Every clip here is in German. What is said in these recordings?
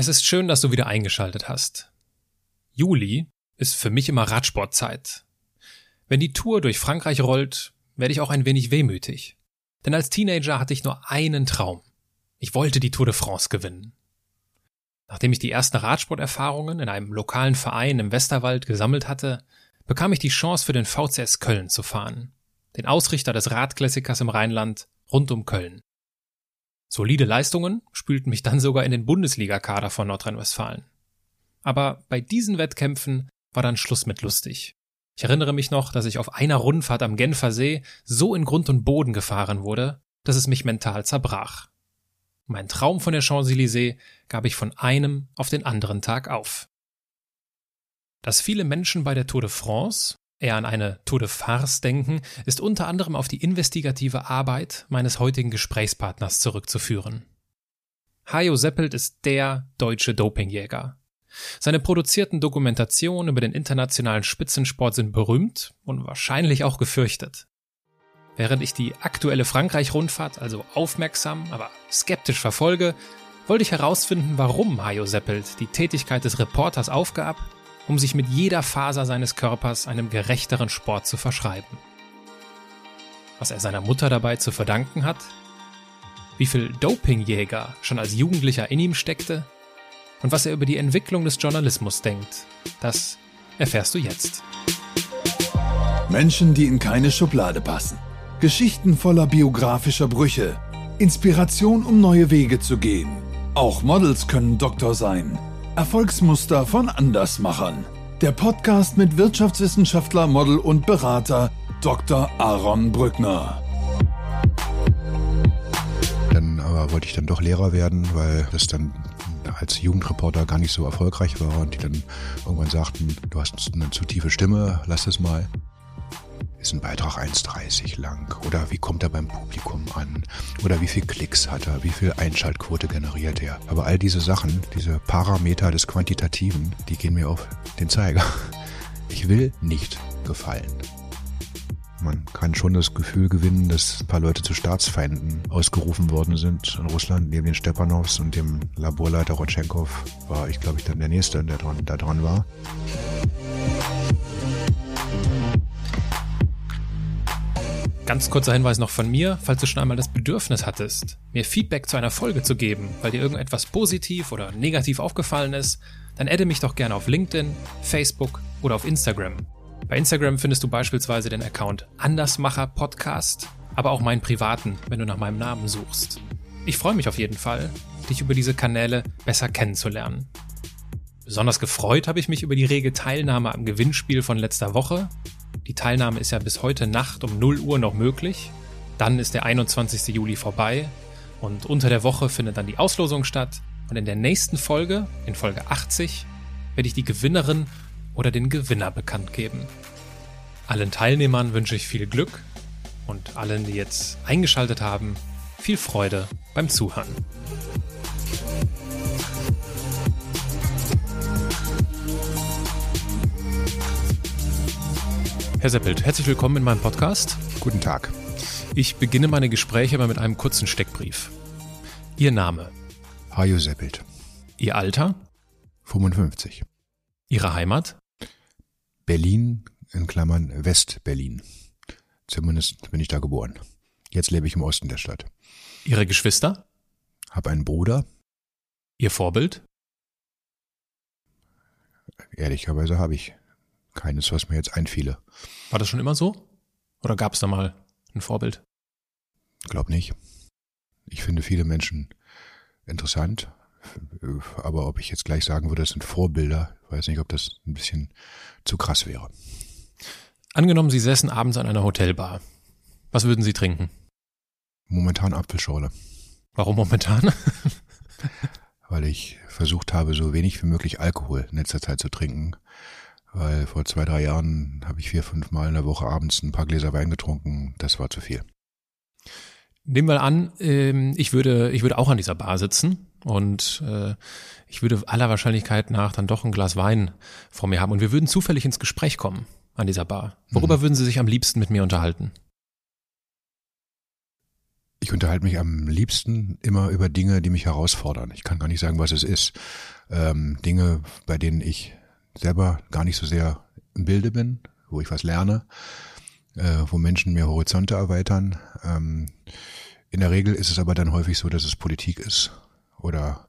Es ist schön, dass du wieder eingeschaltet hast. Juli ist für mich immer Radsportzeit. Wenn die Tour durch Frankreich rollt, werde ich auch ein wenig wehmütig. Denn als Teenager hatte ich nur einen Traum. Ich wollte die Tour de France gewinnen. Nachdem ich die ersten Radsporterfahrungen in einem lokalen Verein im Westerwald gesammelt hatte, bekam ich die Chance für den VCS Köln zu fahren, den Ausrichter des Radklassikers im Rheinland rund um Köln. Solide Leistungen spülten mich dann sogar in den Bundesligakader von Nordrhein-Westfalen. Aber bei diesen Wettkämpfen war dann Schluss mit lustig. Ich erinnere mich noch, dass ich auf einer Rundfahrt am Genfer See so in Grund und Boden gefahren wurde, dass es mich mental zerbrach. Mein Traum von der Champs-Élysées gab ich von einem auf den anderen Tag auf. Dass viele Menschen bei der Tour de France eher an eine Tour de Farce denken, ist unter anderem auf die investigative Arbeit meines heutigen Gesprächspartners zurückzuführen. Hajo Seppelt ist der deutsche Dopingjäger. Seine produzierten Dokumentationen über den internationalen Spitzensport sind berühmt und wahrscheinlich auch gefürchtet. Während ich die aktuelle Frankreich-Rundfahrt also aufmerksam, aber skeptisch verfolge, wollte ich herausfinden, warum Hajo Seppelt die Tätigkeit des Reporters aufgab um sich mit jeder Faser seines Körpers einem gerechteren Sport zu verschreiben. Was er seiner Mutter dabei zu verdanken hat, wie viel Dopingjäger schon als Jugendlicher in ihm steckte und was er über die Entwicklung des Journalismus denkt, das erfährst du jetzt. Menschen, die in keine Schublade passen. Geschichten voller biografischer Brüche. Inspiration, um neue Wege zu gehen. Auch Models können Doktor sein. Erfolgsmuster von Andersmachern. Der Podcast mit Wirtschaftswissenschaftler, Model und Berater Dr. Aaron Brückner. Dann aber wollte ich dann doch Lehrer werden, weil das dann als Jugendreporter gar nicht so erfolgreich war und die dann irgendwann sagten, du hast eine zu tiefe Stimme, lass es mal ist ein Beitrag 1,30 lang? Oder wie kommt er beim Publikum an? Oder wie viel Klicks hat er? Wie viel Einschaltquote generiert er? Aber all diese Sachen, diese Parameter des Quantitativen, die gehen mir auf den Zeiger. Ich will nicht gefallen. Man kann schon das Gefühl gewinnen, dass ein paar Leute zu Staatsfeinden ausgerufen worden sind in Russland. Neben den Stepanows und dem Laborleiter Rotschenkov war ich, glaube ich, dann der Nächste, der da dran war. Ganz kurzer Hinweis noch von mir, falls du schon einmal das Bedürfnis hattest, mir Feedback zu einer Folge zu geben, weil dir irgendetwas positiv oder negativ aufgefallen ist, dann adde mich doch gerne auf LinkedIn, Facebook oder auf Instagram. Bei Instagram findest du beispielsweise den Account Andersmacher Podcast, aber auch meinen privaten, wenn du nach meinem Namen suchst. Ich freue mich auf jeden Fall, dich über diese Kanäle besser kennenzulernen. Besonders gefreut habe ich mich über die rege Teilnahme am Gewinnspiel von letzter Woche die Teilnahme ist ja bis heute Nacht um 0 Uhr noch möglich. Dann ist der 21. Juli vorbei und unter der Woche findet dann die Auslosung statt. Und in der nächsten Folge, in Folge 80, werde ich die Gewinnerin oder den Gewinner bekannt geben. Allen Teilnehmern wünsche ich viel Glück und allen, die jetzt eingeschaltet haben, viel Freude beim Zuhören. Herr Seppelt, herzlich willkommen in meinem Podcast. Guten Tag. Ich beginne meine Gespräche mal mit einem kurzen Steckbrief. Ihr Name? Hajo Seppelt. Ihr Alter? 55. Ihre Heimat? Berlin, in Klammern West-Berlin. Zumindest bin ich da geboren. Jetzt lebe ich im Osten der Stadt. Ihre Geschwister? Hab einen Bruder. Ihr Vorbild? Ehrlicherweise habe ich keines, was mir jetzt einfiele. War das schon immer so? Oder gab es da mal ein Vorbild? Glaub nicht. Ich finde viele Menschen interessant, aber ob ich jetzt gleich sagen würde, das sind Vorbilder, weiß nicht, ob das ein bisschen zu krass wäre. Angenommen, Sie säßen abends an einer Hotelbar. Was würden Sie trinken? Momentan Apfelschorle. Warum momentan? Weil ich versucht habe, so wenig wie möglich Alkohol in letzter Zeit zu trinken, weil vor zwei, drei Jahren habe ich vier, fünf Mal in der Woche abends ein paar Gläser Wein getrunken. Das war zu viel. Nehmen wir an, ähm, ich würde, ich würde auch an dieser Bar sitzen und äh, ich würde aller Wahrscheinlichkeit nach dann doch ein Glas Wein vor mir haben und wir würden zufällig ins Gespräch kommen an dieser Bar. Worüber mhm. würden Sie sich am liebsten mit mir unterhalten? Ich unterhalte mich am liebsten immer über Dinge, die mich herausfordern. Ich kann gar nicht sagen, was es ist. Ähm, Dinge, bei denen ich selber gar nicht so sehr im Bilde bin, wo ich was lerne, äh, wo Menschen mir Horizonte erweitern. Ähm, in der Regel ist es aber dann häufig so, dass es Politik ist oder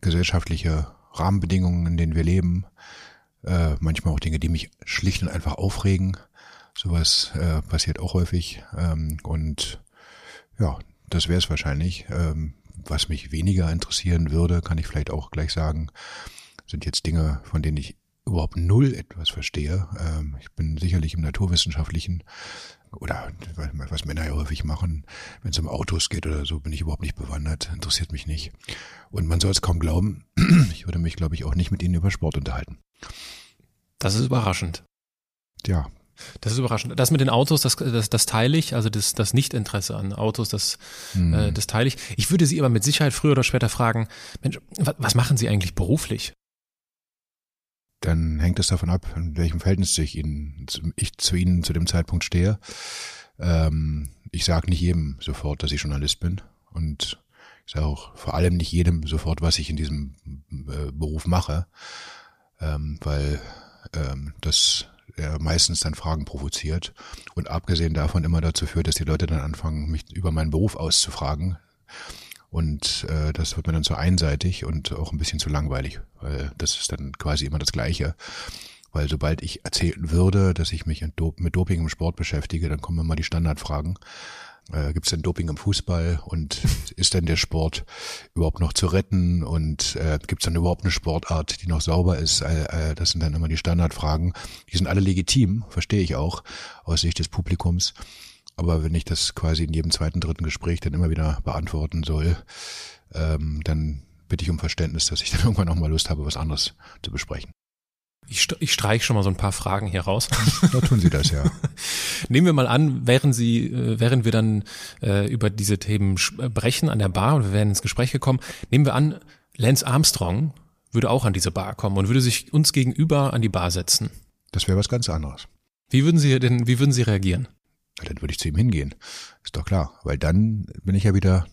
gesellschaftliche Rahmenbedingungen, in denen wir leben. Äh, manchmal auch Dinge, die mich schlicht und einfach aufregen. Sowas äh, passiert auch häufig. Ähm, und ja, das wäre es wahrscheinlich. Ähm, was mich weniger interessieren würde, kann ich vielleicht auch gleich sagen, sind jetzt Dinge, von denen ich überhaupt null etwas verstehe. Ähm, ich bin sicherlich im naturwissenschaftlichen oder was Männer ja häufig machen, wenn es um Autos geht oder so, bin ich überhaupt nicht bewandert, interessiert mich nicht. Und man soll es kaum glauben, ich würde mich, glaube ich, auch nicht mit ihnen über Sport unterhalten. Das ist überraschend. Ja. Das ist überraschend. Das mit den Autos, das, das, das teile ich, also das, das Nichtinteresse an Autos, das, hm. äh, das teile ich. Ich würde Sie aber mit Sicherheit früher oder später fragen, Mensch, was machen Sie eigentlich beruflich? Dann hängt es davon ab, in welchem Verhältnis ich, Ihnen, ich zu Ihnen zu dem Zeitpunkt stehe. Ähm, ich sage nicht jedem sofort, dass ich Journalist bin. Und ich sage auch vor allem nicht jedem sofort, was ich in diesem äh, Beruf mache, ähm, weil ähm, das ja, meistens dann Fragen provoziert und abgesehen davon immer dazu führt, dass die Leute dann anfangen, mich über meinen Beruf auszufragen. Und äh, das wird mir dann zu einseitig und auch ein bisschen zu langweilig, weil das ist dann quasi immer das Gleiche. Weil sobald ich erzählen würde, dass ich mich mit Doping im Sport beschäftige, dann kommen immer die Standardfragen. Äh, Gibt es denn Doping im Fußball und ist denn der Sport überhaupt noch zu retten und äh, gibt es dann überhaupt eine Sportart, die noch sauber ist? Äh, äh, das sind dann immer die Standardfragen. Die sind alle legitim, verstehe ich auch aus Sicht des Publikums. Aber wenn ich das quasi in jedem zweiten, dritten Gespräch dann immer wieder beantworten soll, ähm, dann bitte ich um Verständnis, dass ich dann irgendwann auch mal Lust habe, was anderes zu besprechen. Ich, ich streiche schon mal so ein paar Fragen hier raus. Da tun Sie das, ja. Nehmen wir mal an, während Sie, äh, während wir dann äh, über diese Themen sprechen an der Bar und wir werden ins Gespräch gekommen, nehmen wir an, Lance Armstrong würde auch an diese Bar kommen und würde sich uns gegenüber an die Bar setzen. Das wäre was ganz anderes. Wie würden Sie denn, wie würden Sie reagieren? Dann würde ich zu ihm hingehen. Ist doch klar. Weil dann bin ich ja wieder,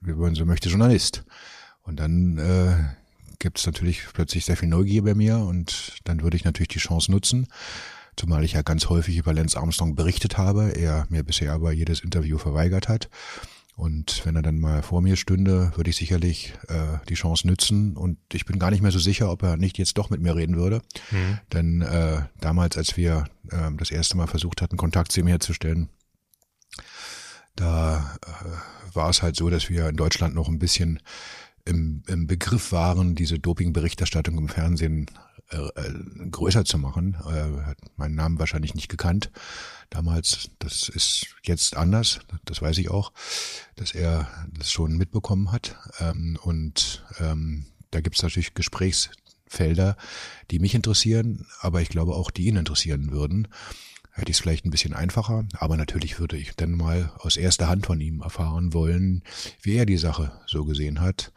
wie man so möchte, Journalist. Und dann äh, gibt es natürlich plötzlich sehr viel Neugier bei mir und dann würde ich natürlich die Chance nutzen, zumal ich ja ganz häufig über Lance Armstrong berichtet habe, er mir bisher aber jedes Interview verweigert hat. Und wenn er dann mal vor mir stünde, würde ich sicherlich äh, die Chance nützen. Und ich bin gar nicht mehr so sicher, ob er nicht jetzt doch mit mir reden würde. Mhm. Denn äh, damals, als wir äh, das erste Mal versucht hatten, Kontakt zu ihm herzustellen, da äh, war es halt so, dass wir in Deutschland noch ein bisschen im, im Begriff waren, diese Doping-Berichterstattung im Fernsehen äh, äh, größer zu machen. Äh, hat meinen Namen wahrscheinlich nicht gekannt damals. Das ist jetzt anders, das weiß ich auch, dass er das schon mitbekommen hat. Ähm, und ähm, da gibt es natürlich Gesprächsfelder, die mich interessieren, aber ich glaube auch, die ihn interessieren würden. Hätte ich es vielleicht ein bisschen einfacher, aber natürlich würde ich dann mal aus erster Hand von ihm erfahren wollen, wie er die Sache so gesehen hat.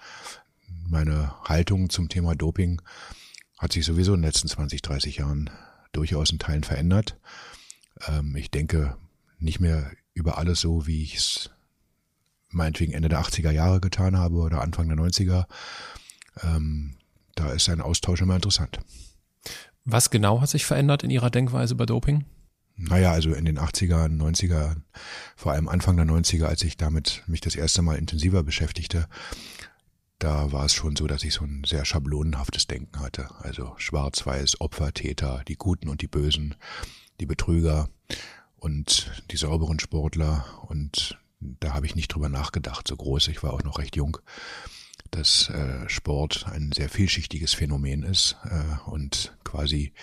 Meine Haltung zum Thema Doping hat sich sowieso in den letzten 20, 30 Jahren durchaus in Teilen verändert. Ähm, ich denke nicht mehr über alles so, wie ich es meinetwegen Ende der 80er Jahre getan habe oder Anfang der 90er. Ähm, da ist ein Austausch immer interessant. Was genau hat sich verändert in Ihrer Denkweise bei Doping? Naja, also in den 80er, 90er, vor allem Anfang der 90er, als ich damit mich das erste Mal intensiver beschäftigte, da war es schon so, dass ich so ein sehr schablonenhaftes Denken hatte. Also schwarz-weiß, Opfer, Täter, die Guten und die Bösen, die Betrüger und die sauberen Sportler. Und da habe ich nicht drüber nachgedacht, so groß. Ich war auch noch recht jung, dass äh, Sport ein sehr vielschichtiges Phänomen ist äh, und quasi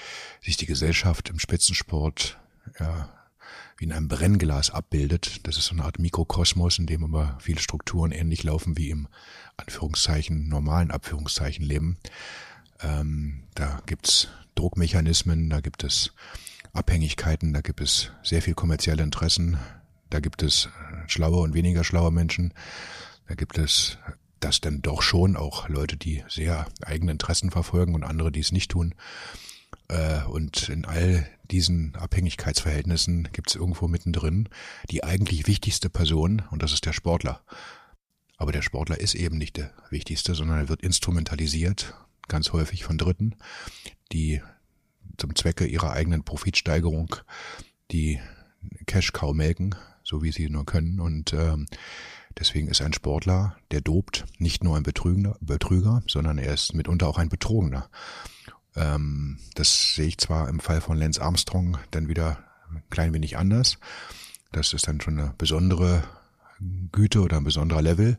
sich die Gesellschaft im Spitzensport ja, wie in einem Brennglas abbildet. Das ist so eine Art Mikrokosmos, in dem aber viele Strukturen ähnlich laufen wie im Anführungszeichen normalen Abführungszeichen Leben. Ähm, da gibt's Druckmechanismen, da gibt es Abhängigkeiten, da gibt es sehr viel kommerzielle Interessen, da gibt es schlaue und weniger schlaue Menschen, da gibt es das denn doch schon auch Leute, die sehr eigene Interessen verfolgen und andere, die es nicht tun. Äh, und in all diesen Abhängigkeitsverhältnissen gibt es irgendwo mittendrin die eigentlich wichtigste Person und das ist der Sportler. Aber der Sportler ist eben nicht der wichtigste, sondern er wird instrumentalisiert, ganz häufig von Dritten, die zum Zwecke ihrer eigenen Profitsteigerung die Cash-Cow melken, so wie sie nur können. Und ähm, deswegen ist ein Sportler, der dopt, nicht nur ein Betrüger, Betrüger sondern er ist mitunter auch ein Betrogener. Ähm, das sehe ich zwar im Fall von Lance Armstrong dann wieder ein klein wenig anders. Das ist dann schon eine besondere Güte oder ein besonderer Level.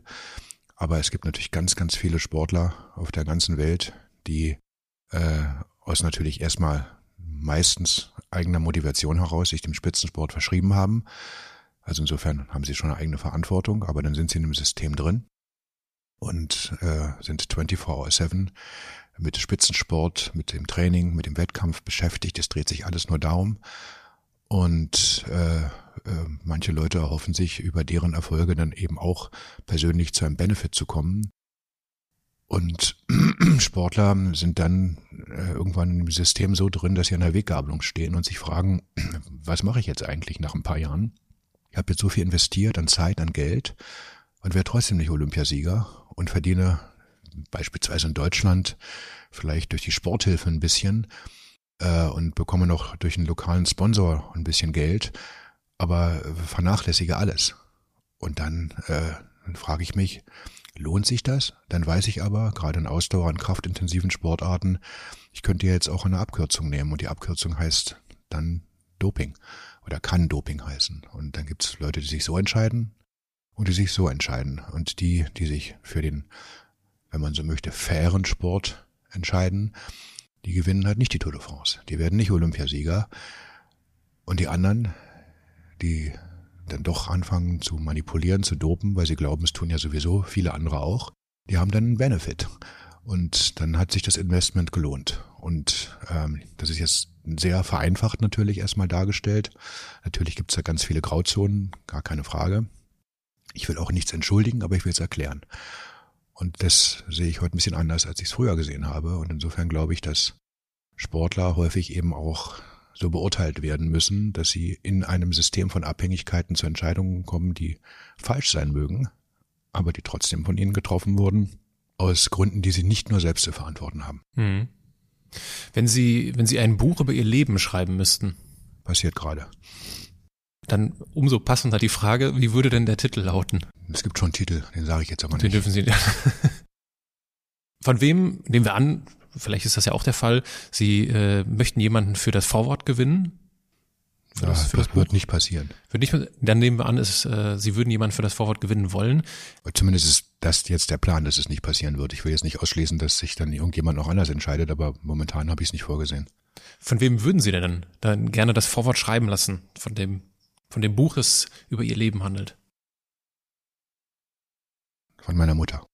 Aber es gibt natürlich ganz, ganz viele Sportler auf der ganzen Welt, die äh, aus natürlich erstmal meistens eigener Motivation heraus sich dem Spitzensport verschrieben haben. Also insofern haben sie schon eine eigene Verantwortung, aber dann sind sie in einem System drin und äh, sind 24-7 mit Spitzensport, mit dem Training, mit dem Wettkampf beschäftigt. Es dreht sich alles nur darum. Und äh, äh, manche Leute erhoffen sich, über deren Erfolge dann eben auch persönlich zu einem Benefit zu kommen. Und Sportler sind dann äh, irgendwann im System so drin, dass sie an der Weggabelung stehen und sich fragen, was mache ich jetzt eigentlich nach ein paar Jahren? Ich habe jetzt so viel investiert an Zeit, an Geld und wäre trotzdem nicht Olympiasieger und verdiene beispielsweise in Deutschland vielleicht durch die Sporthilfe ein bisschen äh, und bekomme noch durch einen lokalen Sponsor ein bisschen Geld, aber vernachlässige alles. Und dann, äh, dann frage ich mich, lohnt sich das? Dann weiß ich aber, gerade in Ausdauer- und kraftintensiven Sportarten, ich könnte jetzt auch eine Abkürzung nehmen und die Abkürzung heißt dann Doping oder kann Doping heißen. Und dann gibt es Leute, die sich so entscheiden und die sich so entscheiden. Und die, die sich für den, wenn man so möchte, fairen Sport entscheiden, die gewinnen halt nicht die Tour de France. Die werden nicht Olympiasieger. Und die anderen, die dann doch anfangen zu manipulieren, zu dopen, weil sie glauben, es tun ja sowieso viele andere auch, die haben dann einen Benefit. Und dann hat sich das Investment gelohnt. Und ähm, das ist jetzt sehr vereinfacht natürlich erstmal dargestellt. Natürlich gibt es da ganz viele Grauzonen, gar keine Frage. Ich will auch nichts entschuldigen, aber ich will es erklären. Und das sehe ich heute ein bisschen anders, als ich es früher gesehen habe. Und insofern glaube ich, dass Sportler häufig eben auch so beurteilt werden müssen, dass sie in einem System von Abhängigkeiten zu Entscheidungen kommen, die falsch sein mögen, aber die trotzdem von ihnen getroffen wurden, aus Gründen, die sie nicht nur selbst zu verantworten haben. Hm. Wenn Sie, wenn Sie ein Buch über Ihr Leben schreiben müssten. Passiert gerade. Dann umso passender die Frage, wie würde denn der Titel lauten? Es gibt schon einen Titel, den sage ich jetzt aber nicht. Den dürfen Sie. Von wem, nehmen wir an, vielleicht ist das ja auch der Fall, Sie äh, möchten jemanden für das Vorwort gewinnen? Für das, für das, das wird nicht passieren. Wird nicht, dann nehmen wir an, es, äh, Sie würden jemanden für das Vorwort gewinnen wollen. Zumindest ist das jetzt der Plan, dass es nicht passieren wird. Ich will jetzt nicht ausschließen, dass sich dann irgendjemand noch anders entscheidet, aber momentan habe ich es nicht vorgesehen. Von wem würden Sie denn dann, dann gerne das Vorwort schreiben lassen, von dem, von dem Buch, das über Ihr Leben handelt? Von meiner Mutter.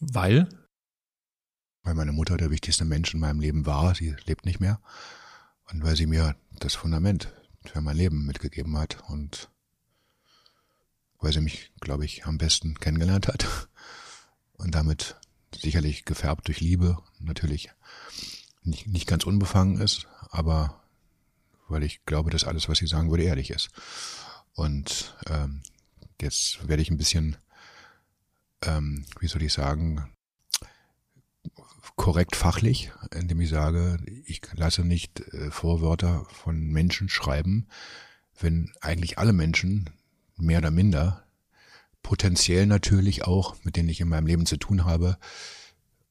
Weil? Weil meine Mutter der wichtigste Mensch in meinem Leben war. Sie lebt nicht mehr. Und weil sie mir das Fundament für mein Leben mitgegeben hat und weil sie mich, glaube ich, am besten kennengelernt hat. Und damit sicherlich gefärbt durch Liebe, natürlich nicht, nicht ganz unbefangen ist, aber weil ich glaube, dass alles, was sie sagen würde, ehrlich ist. Und ähm, jetzt werde ich ein bisschen ähm, wie soll ich sagen, korrekt fachlich, indem ich sage, ich lasse nicht äh, Vorwörter von Menschen schreiben, wenn eigentlich alle Menschen mehr oder minder potenziell natürlich auch, mit denen ich in meinem Leben zu tun habe,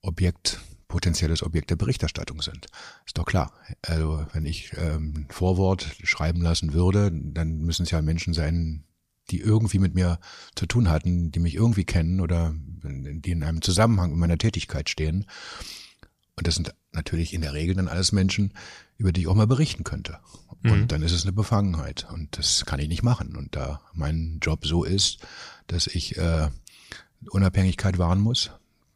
Objekt, potenzielles Objekt der Berichterstattung sind. Ist doch klar. Also wenn ich ähm, Vorwort schreiben lassen würde, dann müssen es ja Menschen sein, die irgendwie mit mir zu tun hatten, die mich irgendwie kennen oder die in einem Zusammenhang mit meiner Tätigkeit stehen. Und das sind natürlich in der Regel dann alles Menschen, über die ich auch mal berichten könnte. Und mhm. dann ist es eine Befangenheit. Und das kann ich nicht machen. Und da mein Job so ist, dass ich äh, Unabhängigkeit wahren muss,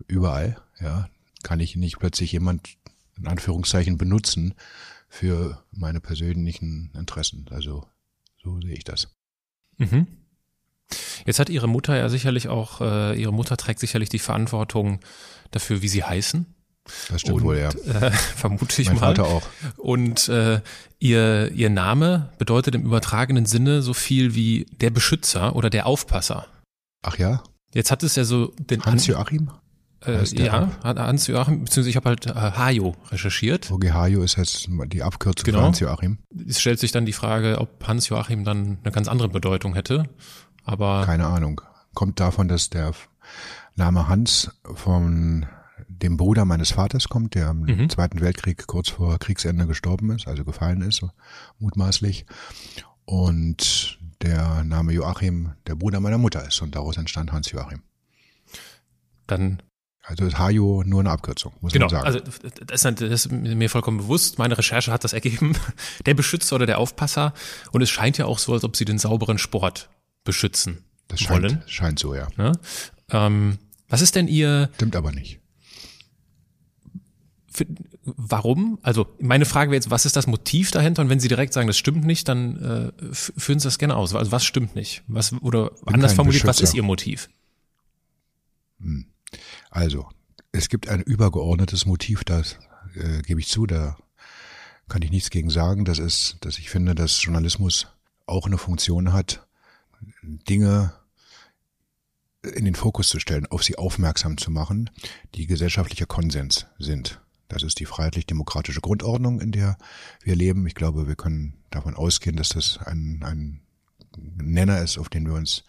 überall, ja, kann ich nicht plötzlich jemand in Anführungszeichen benutzen für meine persönlichen Interessen. Also so sehe ich das. Mhm. Jetzt hat Ihre Mutter ja sicherlich auch, äh, Ihre Mutter trägt sicherlich die Verantwortung dafür, wie Sie heißen. Das stimmt und, wohl, ja. Äh, vermute ich mein mal. Vater auch. Und äh, ihr, ihr Name bedeutet im übertragenen Sinne so viel wie der Beschützer oder der Aufpasser. Ach ja? Jetzt hat es ja so den Hans-Joachim? Äh, ja, Hans-Joachim, beziehungsweise ich habe halt äh, Hajo recherchiert. OG Hajo ist jetzt die Abkürzung Genau. für Hans-Joachim. Es stellt sich dann die Frage, ob Hans-Joachim dann eine ganz andere Bedeutung hätte. Aber Keine Ahnung. Kommt davon, dass der Name Hans von dem Bruder meines Vaters kommt, der im Mhm. Zweiten Weltkrieg kurz vor Kriegsende gestorben ist, also gefallen ist, mutmaßlich. Und der Name Joachim der Bruder meiner Mutter ist und daraus entstand Hans-Joachim. dann Also ist Hajo nur eine Abkürzung, muss Genau, man sagen. also das ist, das ist mir vollkommen bewusst. Meine Recherche hat das ergeben. Der Beschützer oder der Aufpasser. Und es scheint ja auch so, als ob sie den sauberen Sport beschützen das scheint, wollen. scheint so, ja. Ne? Ähm, was ist denn Ihr, Stimmt aber nicht. für, warum? Also meine Frage wäre jetzt, was ist das Motiv dahinter? Und wenn Sie direkt sagen, das stimmt nicht, dann äh, führen Sie das gerne aus. Also was stimmt nicht? Was oder anders kein formuliert, was Beschützer. ist Ihr Motiv? Also, es gibt ein übergeordnetes Motiv, das äh, gebe ich zu, da kann ich nichts gegen sagen. Das ist, dass ich finde, dass Journalismus auch eine Funktion hat, Dinge in den Fokus zu stellen, auf sie aufmerksam zu machen, die gesellschaftlicher Konsens sind. Das ist die freiheitlich-demokratische Grundordnung, in der wir leben. Ich glaube, wir können davon ausgehen, dass das ein, ein Nenner ist, auf den wir uns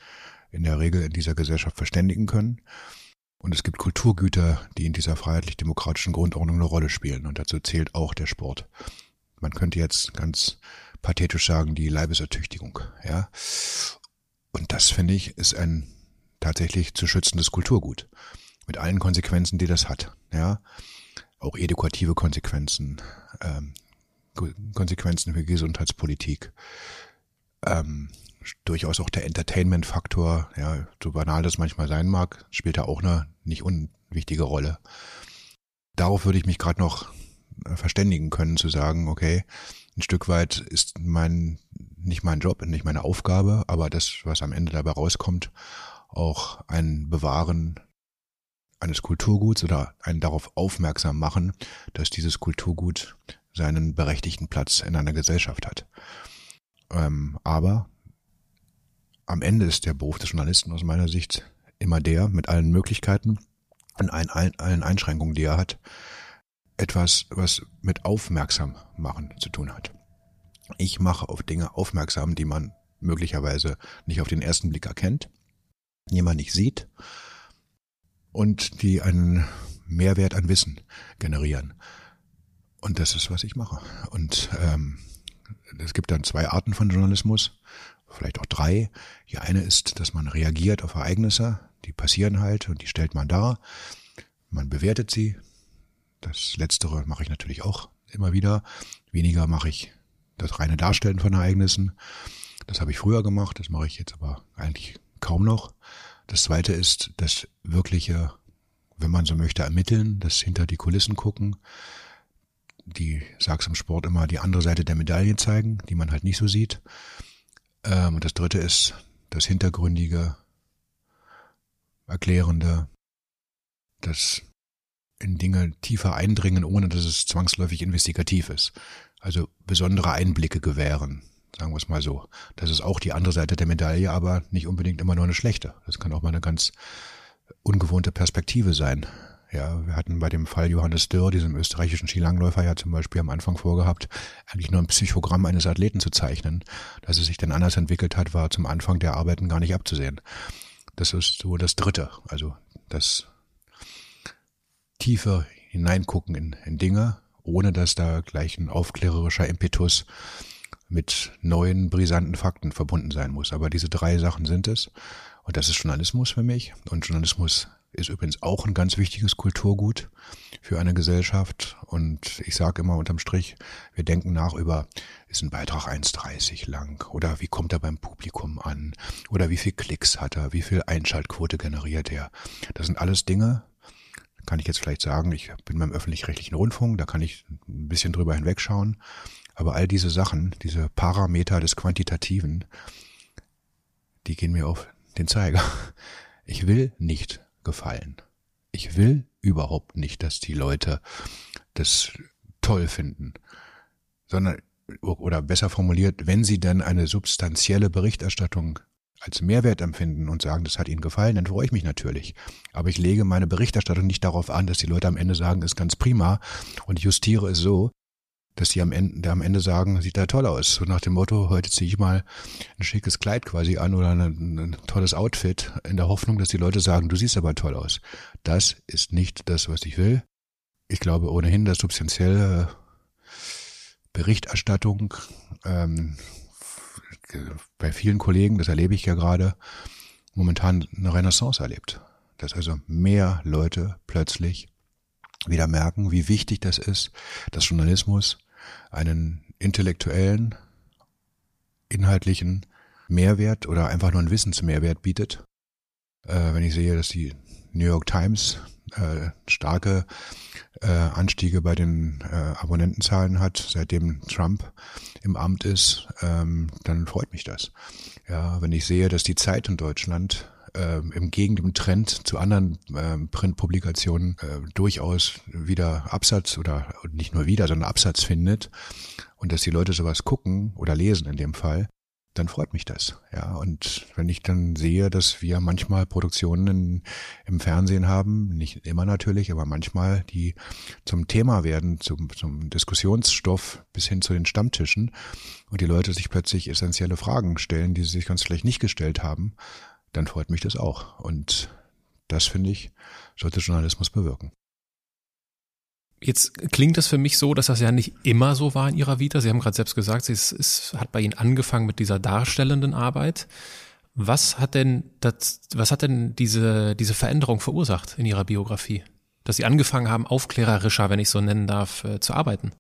in der Regel in dieser Gesellschaft verständigen können. Und es gibt Kulturgüter, die in dieser freiheitlich-demokratischen Grundordnung eine Rolle spielen. Und dazu zählt auch der Sport. Man könnte jetzt ganz pathetisch sagen, die Leibesertüchtigung, ja. Und das, finde ich, ist ein tatsächlich zu schützendes Kulturgut. Mit allen Konsequenzen, die das hat, ja. Auch edukative Konsequenzen, ähm, Ko- Konsequenzen für Gesundheitspolitik, ähm, durchaus auch der Entertainment-Faktor, ja, so banal das manchmal sein mag, spielt da auch eine nicht unwichtige Rolle. Darauf würde ich mich gerade noch äh, verständigen können, zu sagen, okay, ein Stück weit ist mein, nicht mein Job, nicht meine Aufgabe, aber das, was am Ende dabei rauskommt, auch ein Bewahren eines Kulturguts oder ein darauf aufmerksam machen, dass dieses Kulturgut seinen berechtigten Platz in einer Gesellschaft hat. Ähm, aber am Ende ist der Beruf des Journalisten aus meiner Sicht immer der, mit allen Möglichkeiten und allen, allen, allen Einschränkungen, die er hat, etwas, was mit aufmerksam machen zu tun hat. Ich mache auf Dinge aufmerksam, die man möglicherweise nicht auf den ersten Blick erkennt, jemand nicht sieht und die einen Mehrwert an Wissen generieren. Und das ist, was ich mache. Und ähm, es gibt dann zwei Arten von Journalismus, vielleicht auch drei. Die eine ist, dass man reagiert auf Ereignisse, die passieren halt und die stellt man dar. Man bewertet sie. Das Letztere mache ich natürlich auch immer wieder. Weniger mache ich das reine Darstellen von Ereignissen. Das habe ich früher gemacht, das mache ich jetzt aber eigentlich kaum noch. Das zweite ist das wirkliche, wenn man so möchte, ermitteln, das hinter die Kulissen gucken, die, sag's im Sport immer, die andere Seite der Medaille zeigen, die man halt nicht so sieht. Ähm, und das dritte ist das hintergründige, erklärende, das in Dinge tiefer eindringen, ohne dass es zwangsläufig investigativ ist. Also besondere Einblicke gewähren, sagen wir es mal so. Das ist auch die andere Seite der Medaille, aber nicht unbedingt immer nur eine schlechte. Das kann auch mal eine ganz ungewohnte Perspektive sein. Ja, wir hatten bei dem Fall Johannes Dürr, diesem österreichischen Skilangläufer, ja zum Beispiel am Anfang vorgehabt, eigentlich nur ein Psychogramm eines Athleten zu zeichnen. Dass es sich dann anders entwickelt hat, war zum Anfang der Arbeiten gar nicht abzusehen. Das ist so das Dritte, also das tiefer hineingucken in, in Dinge, ohne dass da gleich ein aufklärerischer Impetus mit neuen, brisanten Fakten verbunden sein muss. Aber diese drei Sachen sind es. Und das ist Journalismus für mich. Und Journalismus ist übrigens auch ein ganz wichtiges Kulturgut für eine Gesellschaft. Und ich sage immer unterm Strich, wir denken nach über, ist ein Beitrag 1,30 lang oder wie kommt er beim Publikum an oder wie viel Klicks hat er, wie viel Einschaltquote generiert er. Das sind alles Dinge, kann ich jetzt vielleicht sagen, ich bin beim öffentlich-rechtlichen Rundfunk, da kann ich ein bisschen drüber hinwegschauen. Aber all diese Sachen, diese Parameter des Quantitativen, die gehen mir auf den Zeiger. Ich will nicht gefallen. Ich will überhaupt nicht, dass die Leute das toll finden, sondern oder besser formuliert, wenn sie denn eine substanzielle Berichterstattung als Mehrwert empfinden und sagen, das hat ihnen gefallen, dann freue ich mich natürlich. Aber ich lege meine Berichterstattung nicht darauf an, dass die Leute am Ende sagen, ist ganz prima und justiere es so, dass die am Ende, am Ende sagen, sieht da toll aus. So nach dem Motto, heute ziehe ich mal ein schickes Kleid quasi an oder ein, ein tolles Outfit in der Hoffnung, dass die Leute sagen, du siehst aber toll aus. Das ist nicht das, was ich will. Ich glaube ohnehin, dass substanzielle Berichterstattung ähm, bei vielen Kollegen, das erlebe ich ja gerade, momentan eine Renaissance erlebt. Dass also mehr Leute plötzlich wieder merken, wie wichtig das ist, dass Journalismus einen intellektuellen, inhaltlichen Mehrwert oder einfach nur einen Wissensmehrwert bietet. Äh, wenn ich sehe, dass die New York Times äh, starke äh, Anstiege bei den äh, Abonnentenzahlen hat, seitdem Trump im Amt ist, ähm, dann freut mich das. Ja, wenn ich sehe, dass die Zeit in Deutschland äh, im Gegen dem Trend zu anderen äh, Printpublikationen äh, durchaus wieder Absatz oder nicht nur wieder, sondern Absatz findet und dass die Leute sowas gucken oder lesen in dem Fall, dann freut mich das. Ja, und wenn ich dann sehe, dass wir manchmal Produktionen in, im Fernsehen haben, nicht immer natürlich, aber manchmal, die zum Thema werden, zum, zum Diskussionsstoff bis hin zu den Stammtischen und die Leute sich plötzlich essentielle Fragen stellen, die sie sich ganz vielleicht nicht gestellt haben, dann freut mich das auch. Und das finde ich, sollte Journalismus bewirken. Jetzt klingt das für mich so, dass das ja nicht immer so war in Ihrer Vita. Sie haben gerade selbst gesagt, es, es hat bei Ihnen angefangen mit dieser darstellenden Arbeit. Was hat denn das, was hat denn diese, diese Veränderung verursacht in Ihrer Biografie? Dass Sie angefangen haben, aufklärerischer, wenn ich so nennen darf, äh, zu arbeiten?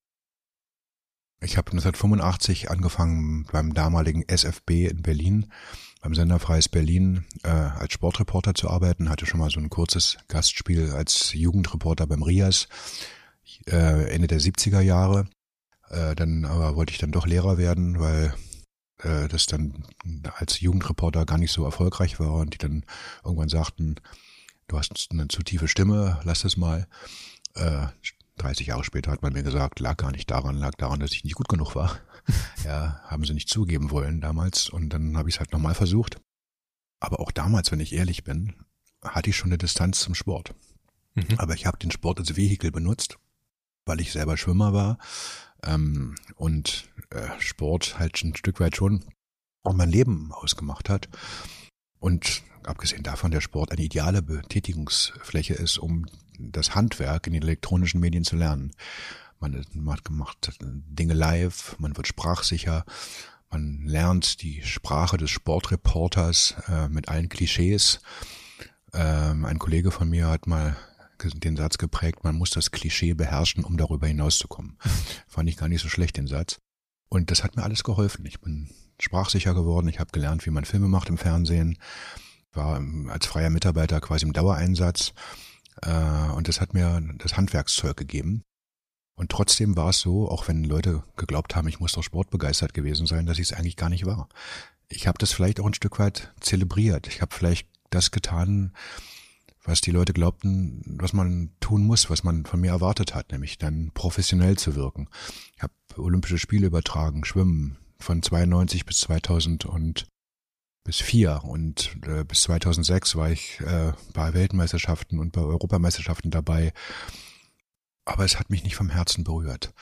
Ich habe 1985 angefangen beim damaligen SFB in Berlin, beim Sender Freies Berlin, äh, als Sportreporter zu arbeiten. Hatte schon mal so ein kurzes Gastspiel als Jugendreporter beim Rias äh, Ende der 70er Jahre. Äh, dann aber wollte ich dann doch Lehrer werden, weil äh, das dann als Jugendreporter gar nicht so erfolgreich war und die dann irgendwann sagten, du hast eine zu tiefe Stimme, lass das mal. Äh, 30 Jahre später hat man mir gesagt, lag gar nicht daran, lag daran, dass ich nicht gut genug war. ja, haben sie nicht zugeben wollen damals und dann habe ich es halt nochmal versucht. Aber auch damals, wenn ich ehrlich bin, hatte ich schon eine Distanz zum Sport. Mhm. Aber ich habe den Sport als Vehikel benutzt weil ich selber Schwimmer war ähm, und äh, Sport halt ein Stück weit schon auch mein Leben ausgemacht hat. Und abgesehen davon, der Sport eine ideale Betätigungsfläche ist, um das Handwerk in den elektronischen Medien zu lernen. Man hat gemacht Dinge live, man wird sprachsicher, man lernt die Sprache des Sportreporters äh, mit allen Klischees. Ähm, ein Kollege von mir hat mal den Satz geprägt, man muss das Klischee beherrschen, um darüber hinauszukommen. Fand ich gar nicht so schlecht, den Satz. Und das hat mir alles geholfen. Ich bin sprachsicher geworden, ich habe gelernt, wie man Filme macht im Fernsehen, war als freier Mitarbeiter quasi im Dauereinsatz äh, und das hat mir das Handwerkszeug gegeben. Und trotzdem war es so, auch wenn Leute geglaubt haben, ich muss doch sportbegeistert gewesen sein, dass ich es eigentlich gar nicht war. Ich habe das vielleicht auch ein Stück weit zelebriert. Ich habe vielleicht das getan, was die Leute glaubten, was man tun muss, was man von mir erwartet hat, nämlich dann professionell zu wirken. Ich habe Olympische Spiele übertragen, Schwimmen von 92 bis 2000 und bis vier und äh, bis 2006 war ich äh, bei Weltmeisterschaften und bei Europameisterschaften dabei. Aber es hat mich nicht vom Herzen berührt.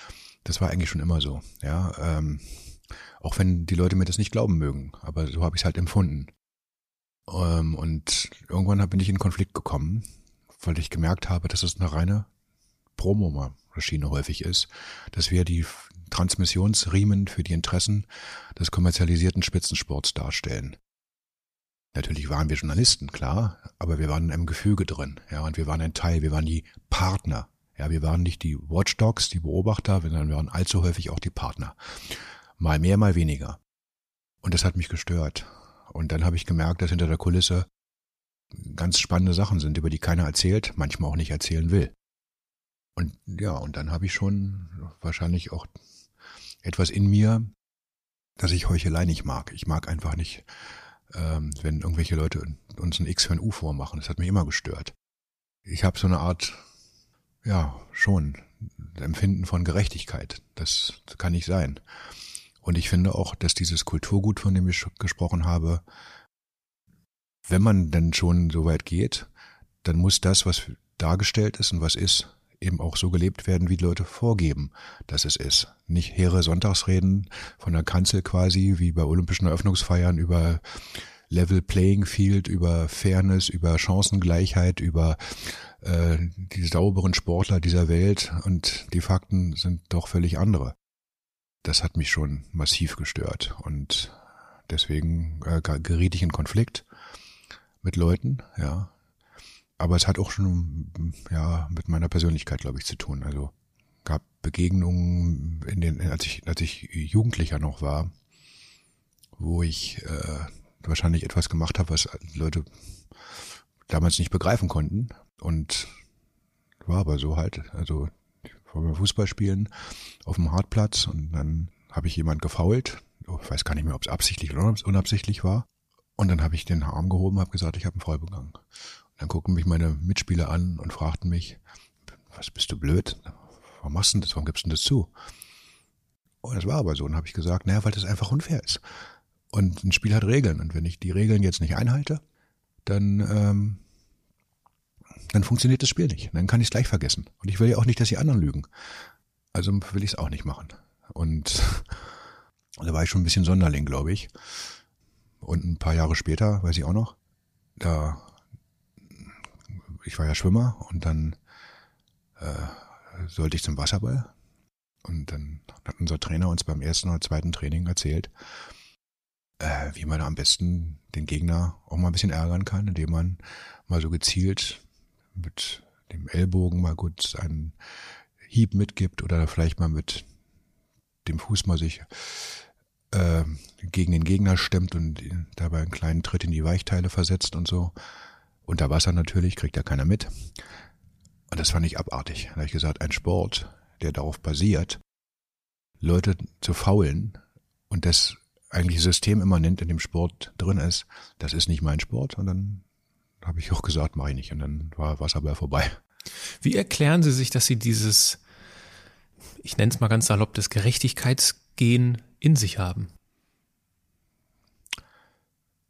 Das war eigentlich schon immer so, ja. Ähm, auch wenn die Leute mir das nicht glauben mögen, aber so habe ich es halt empfunden. Ähm, und irgendwann bin ich in Konflikt gekommen, weil ich gemerkt habe, dass es eine reine Promo-Maschine häufig ist, dass wir die Transmissionsriemen für die Interessen des kommerzialisierten Spitzensports darstellen. Natürlich waren wir Journalisten, klar, aber wir waren im Gefüge drin, ja, und wir waren ein Teil, wir waren die Partner. Ja, wir waren nicht die Watchdogs, die Beobachter, sondern wir waren allzu häufig auch die Partner. Mal mehr, mal weniger. Und das hat mich gestört. Und dann habe ich gemerkt, dass hinter der Kulisse ganz spannende Sachen sind, über die keiner erzählt, manchmal auch nicht erzählen will. Und ja, und dann habe ich schon wahrscheinlich auch etwas in mir, dass ich Heuchelei nicht mag. Ich mag einfach nicht, ähm, wenn irgendwelche Leute uns ein X für ein U vormachen. Das hat mich immer gestört. ich habe so eine Art, ja, schon Empfinden von Gerechtigkeit. Das kann nicht sein. Und ich finde auch, dass dieses Kulturgut, von dem ich gesprochen habe, wenn man denn schon so weit geht, dann muss das, was dargestellt ist und was ist, eben auch so gelebt werden, wie die Leute vorgeben, dass es ist. Nicht hehre Sonntagsreden von der Kanzel quasi, wie bei olympischen Eröffnungsfeiern über Level Playing Field, über Fairness, über Chancengleichheit, über äh, die sauberen Sportler dieser Welt und die Fakten sind doch völlig andere. Das hat mich schon massiv gestört und deswegen äh, geriet ich in Konflikt mit Leuten, ja. Aber es hat auch schon ja mit meiner Persönlichkeit, glaube ich, zu tun. Also gab Begegnungen in den, als ich als ich Jugendlicher noch war, wo ich äh, wahrscheinlich etwas gemacht habe, was Leute damals nicht begreifen konnten und war aber so halt. Also ich war beim Fußballspielen auf dem Hartplatz und dann habe ich jemand gefault. Ich weiß gar nicht mehr, ob es absichtlich oder unabsichtlich war. Und dann habe ich den Arm gehoben, habe gesagt, ich habe einen Foul begangen. Und dann guckten mich meine Mitspieler an und fragten mich, was bist du blöd? Warum machst du das? Warum gibst du das zu? Und das war aber so. Und habe ich gesagt, naja, weil das einfach unfair ist. Und ein Spiel hat Regeln. Und wenn ich die Regeln jetzt nicht einhalte, dann, ähm, dann funktioniert das Spiel nicht. Dann kann ich es gleich vergessen. Und ich will ja auch nicht, dass die anderen lügen. Also will ich es auch nicht machen. Und da war ich schon ein bisschen Sonderling, glaube ich. Und ein paar Jahre später, weiß ich auch noch, da, ich war ja Schwimmer und dann äh, sollte ich zum Wasserball. Und dann hat unser Trainer uns beim ersten oder zweiten Training erzählt, äh, wie man am besten den Gegner auch mal ein bisschen ärgern kann, indem man mal so gezielt mit dem Ellbogen mal gut einen Hieb mitgibt oder vielleicht mal mit dem Fuß mal sich äh, gegen den Gegner stemmt und dabei einen kleinen Tritt in die Weichteile versetzt und so. Unter Wasser natürlich, kriegt ja keiner mit. Und das fand ich abartig. Da habe ich gesagt, ein Sport, der darauf basiert, Leute zu faulen und das eigentlich systemimmanent in dem Sport drin ist, das ist nicht mein Sport. Und dann habe ich auch gesagt, mache ich nicht. Und dann war Wasserball vorbei. Wie erklären Sie sich, dass Sie dieses, ich nenne es mal ganz salopp, das Gerechtigkeitsgehen in sich haben?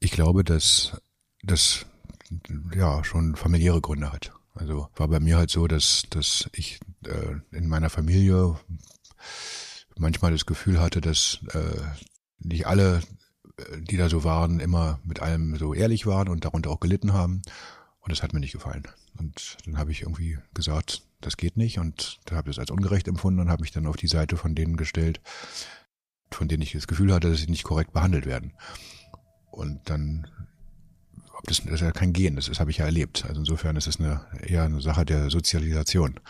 Ich glaube, dass das ja schon familiäre Gründe hat. Also war bei mir halt so, dass, dass ich äh, in meiner Familie manchmal das Gefühl hatte, dass äh, nicht alle, die da so waren, immer mit allem so ehrlich waren und darunter auch gelitten haben. Und das hat mir nicht gefallen. Und dann habe ich irgendwie gesagt, das geht nicht und habe ich es als ungerecht empfunden und habe mich dann auf die Seite von denen gestellt, von denen ich das Gefühl hatte, dass sie nicht korrekt behandelt werden. Und dann, ob das, das ist ja kein Gehen, das, das habe ich ja erlebt. Also insofern ist es eine, eher eine Sache der Sozialisation.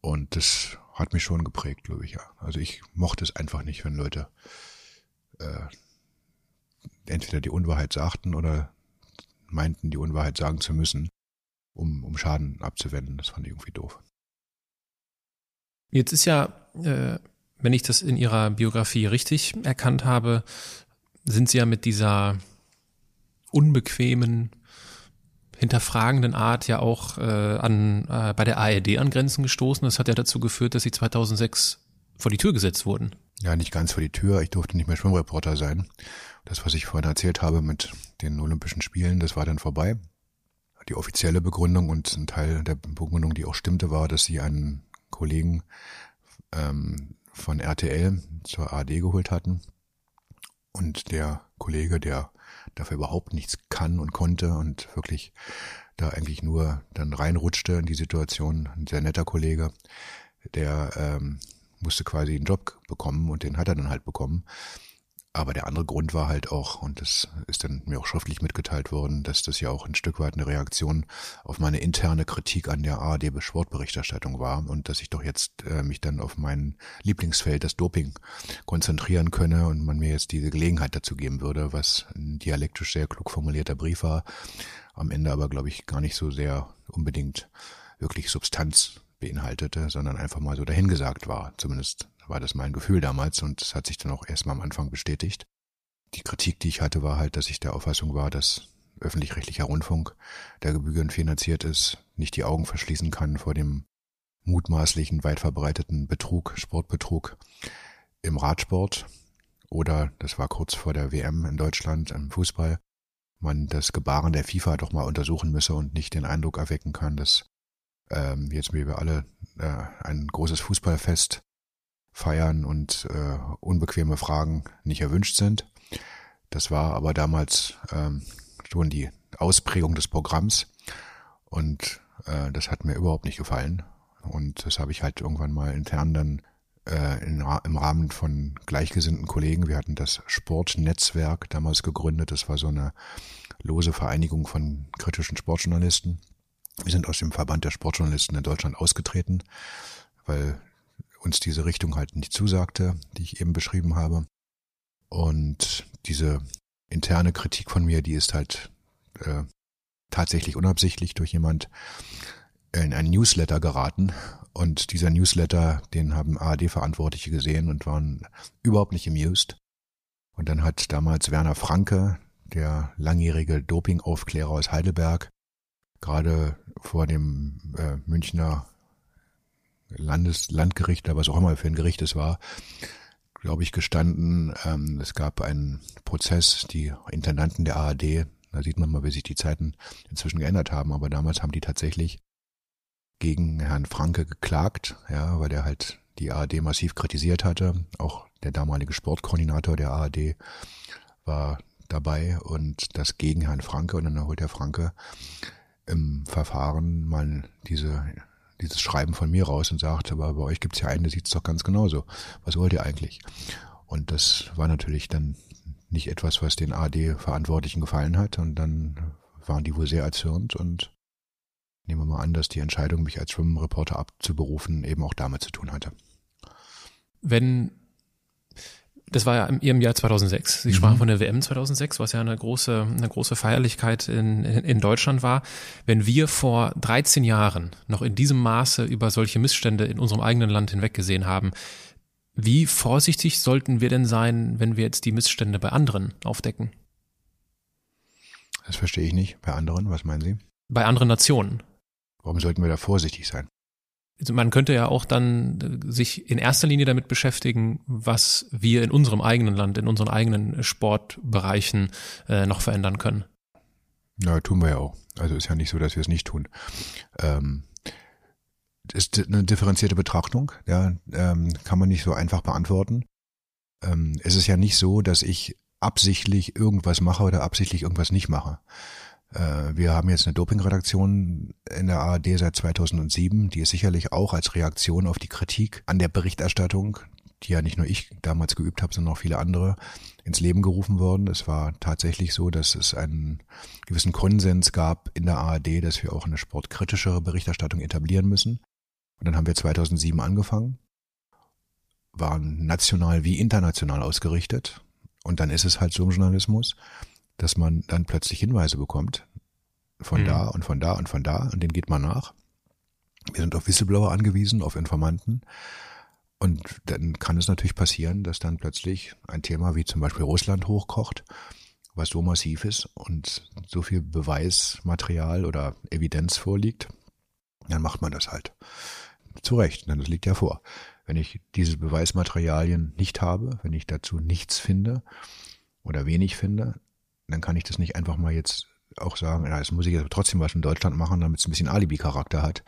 Und das hat mich schon geprägt, glaube ich, ja. Also ich mochte es einfach nicht, wenn Leute äh, entweder die Unwahrheit sagten oder meinten, die Unwahrheit sagen zu müssen, um, um Schaden abzuwenden. Das fand ich irgendwie doof. Jetzt ist ja äh, wenn ich das in Ihrer Biografie richtig erkannt habe, sind Sie ja mit dieser unbequemen, hinterfragenden Art ja auch äh, an, äh, bei der ARD an Grenzen gestoßen. Das hat ja dazu geführt, dass Sie 2006 vor die Tür gesetzt wurden. Ja, nicht ganz vor die Tür. Ich durfte nicht mehr Schwimmreporter sein. Das, was ich vorhin erzählt habe mit den Olympischen Spielen, das war dann vorbei. Die offizielle Begründung und ein Teil der Begründung, die auch stimmte, war, dass sie einen Kollegen ähm, von RTL zur AD geholt hatten. Und der Kollege, der dafür überhaupt nichts kann und konnte und wirklich da eigentlich nur dann reinrutschte in die Situation, ein sehr netter Kollege, der ähm, musste quasi einen Job bekommen und den hat er dann halt bekommen. Aber der andere Grund war halt auch, und das ist dann mir auch schriftlich mitgeteilt worden, dass das ja auch ein Stück weit eine Reaktion auf meine interne Kritik an der ARD Sportberichterstattung war und dass ich doch jetzt äh, mich dann auf mein Lieblingsfeld, das Doping, konzentrieren könne und man mir jetzt diese Gelegenheit dazu geben würde, was ein dialektisch sehr klug formulierter Brief war, am Ende aber, glaube ich, gar nicht so sehr unbedingt wirklich Substanz beinhaltete, sondern einfach mal so dahingesagt war. Zumindest war das mein Gefühl damals und es hat sich dann auch erstmal am Anfang bestätigt. Die Kritik, die ich hatte, war halt, dass ich der Auffassung war, dass öffentlich-rechtlicher Rundfunk, der gebührenfinanziert ist, nicht die Augen verschließen kann vor dem mutmaßlichen, weit verbreiteten Betrug, Sportbetrug im Radsport oder, das war kurz vor der WM in Deutschland im Fußball, man das Gebaren der FIFA doch mal untersuchen müsse und nicht den Eindruck erwecken kann, dass ähm, jetzt wie wir alle äh, ein großes Fußballfest feiern und äh, unbequeme Fragen nicht erwünscht sind. Das war aber damals ähm, schon die Ausprägung des Programms und äh, das hat mir überhaupt nicht gefallen. Und das habe ich halt irgendwann mal intern dann äh, in, im Rahmen von gleichgesinnten Kollegen, wir hatten das Sportnetzwerk damals gegründet, das war so eine lose Vereinigung von kritischen Sportjournalisten. Wir sind aus dem Verband der Sportjournalisten in Deutschland ausgetreten, weil uns diese Richtung halt nicht zusagte, die ich eben beschrieben habe. Und diese interne Kritik von mir, die ist halt äh, tatsächlich unabsichtlich durch jemand in ein Newsletter geraten. Und dieser Newsletter, den haben ARD-Verantwortliche gesehen und waren überhaupt nicht amused. Und dann hat damals Werner Franke, der langjährige Dopingaufklärer aus Heidelberg, gerade vor dem äh, Münchner Landes Landgericht, aber was auch immer für ein Gericht es war, glaube ich, gestanden. Ähm, es gab einen Prozess, die Intendanten der ARD, da sieht man mal, wie sich die Zeiten inzwischen geändert haben, aber damals haben die tatsächlich gegen Herrn Franke geklagt, ja, weil der halt die ARD massiv kritisiert hatte. Auch der damalige Sportkoordinator der ARD war dabei und das gegen Herrn Franke und dann holt der Franke im Verfahren mal diese dieses Schreiben von mir raus und sagt, aber bei euch gibt's ja einen, der sieht's doch ganz genauso. Was wollt ihr eigentlich? Und das war natürlich dann nicht etwas, was den AD-Verantwortlichen gefallen hat. Und dann waren die wohl sehr erzürnt und nehmen wir mal an, dass die Entscheidung, mich als Schwimmreporter abzuberufen, eben auch damit zu tun hatte. Wenn das war ja im, im Jahr 2006. Sie mhm. sprachen von der WM 2006, was ja eine große, eine große Feierlichkeit in, in, in Deutschland war. Wenn wir vor 13 Jahren noch in diesem Maße über solche Missstände in unserem eigenen Land hinweggesehen haben, wie vorsichtig sollten wir denn sein, wenn wir jetzt die Missstände bei anderen aufdecken? Das verstehe ich nicht. Bei anderen, was meinen Sie? Bei anderen Nationen. Warum sollten wir da vorsichtig sein? Also man könnte ja auch dann äh, sich in erster Linie damit beschäftigen, was wir in unserem eigenen Land, in unseren eigenen Sportbereichen äh, noch verändern können. Na, tun wir ja auch. Also ist ja nicht so, dass wir es nicht tun. Ähm, ist eine differenzierte Betrachtung, ja, ähm, kann man nicht so einfach beantworten. Ähm, es ist ja nicht so, dass ich absichtlich irgendwas mache oder absichtlich irgendwas nicht mache. Äh, wir haben jetzt eine Dopingredaktion in der ARD seit 2007, die ist sicherlich auch als Reaktion auf die Kritik an der Berichterstattung, die ja nicht nur ich damals geübt habe, sondern auch viele andere, ins Leben gerufen worden. Es war tatsächlich so, dass es einen gewissen Konsens gab in der ARD, dass wir auch eine sportkritischere Berichterstattung etablieren müssen. Und dann haben wir 2007 angefangen, waren national wie international ausgerichtet. Und dann ist es halt so im Journalismus, dass man dann plötzlich Hinweise bekommt von mhm. da und von da und von da und denen geht man nach. Wir sind auf Whistleblower angewiesen, auf Informanten. Und dann kann es natürlich passieren, dass dann plötzlich ein Thema wie zum Beispiel Russland hochkocht, was so massiv ist und so viel Beweismaterial oder Evidenz vorliegt, dann macht man das halt. Zu Recht, denn das liegt ja vor. Wenn ich diese Beweismaterialien nicht habe, wenn ich dazu nichts finde oder wenig finde, dann kann ich das nicht einfach mal jetzt auch sagen, ja, jetzt muss ich jetzt trotzdem was in Deutschland machen, damit es ein bisschen Alibi-Charakter hat.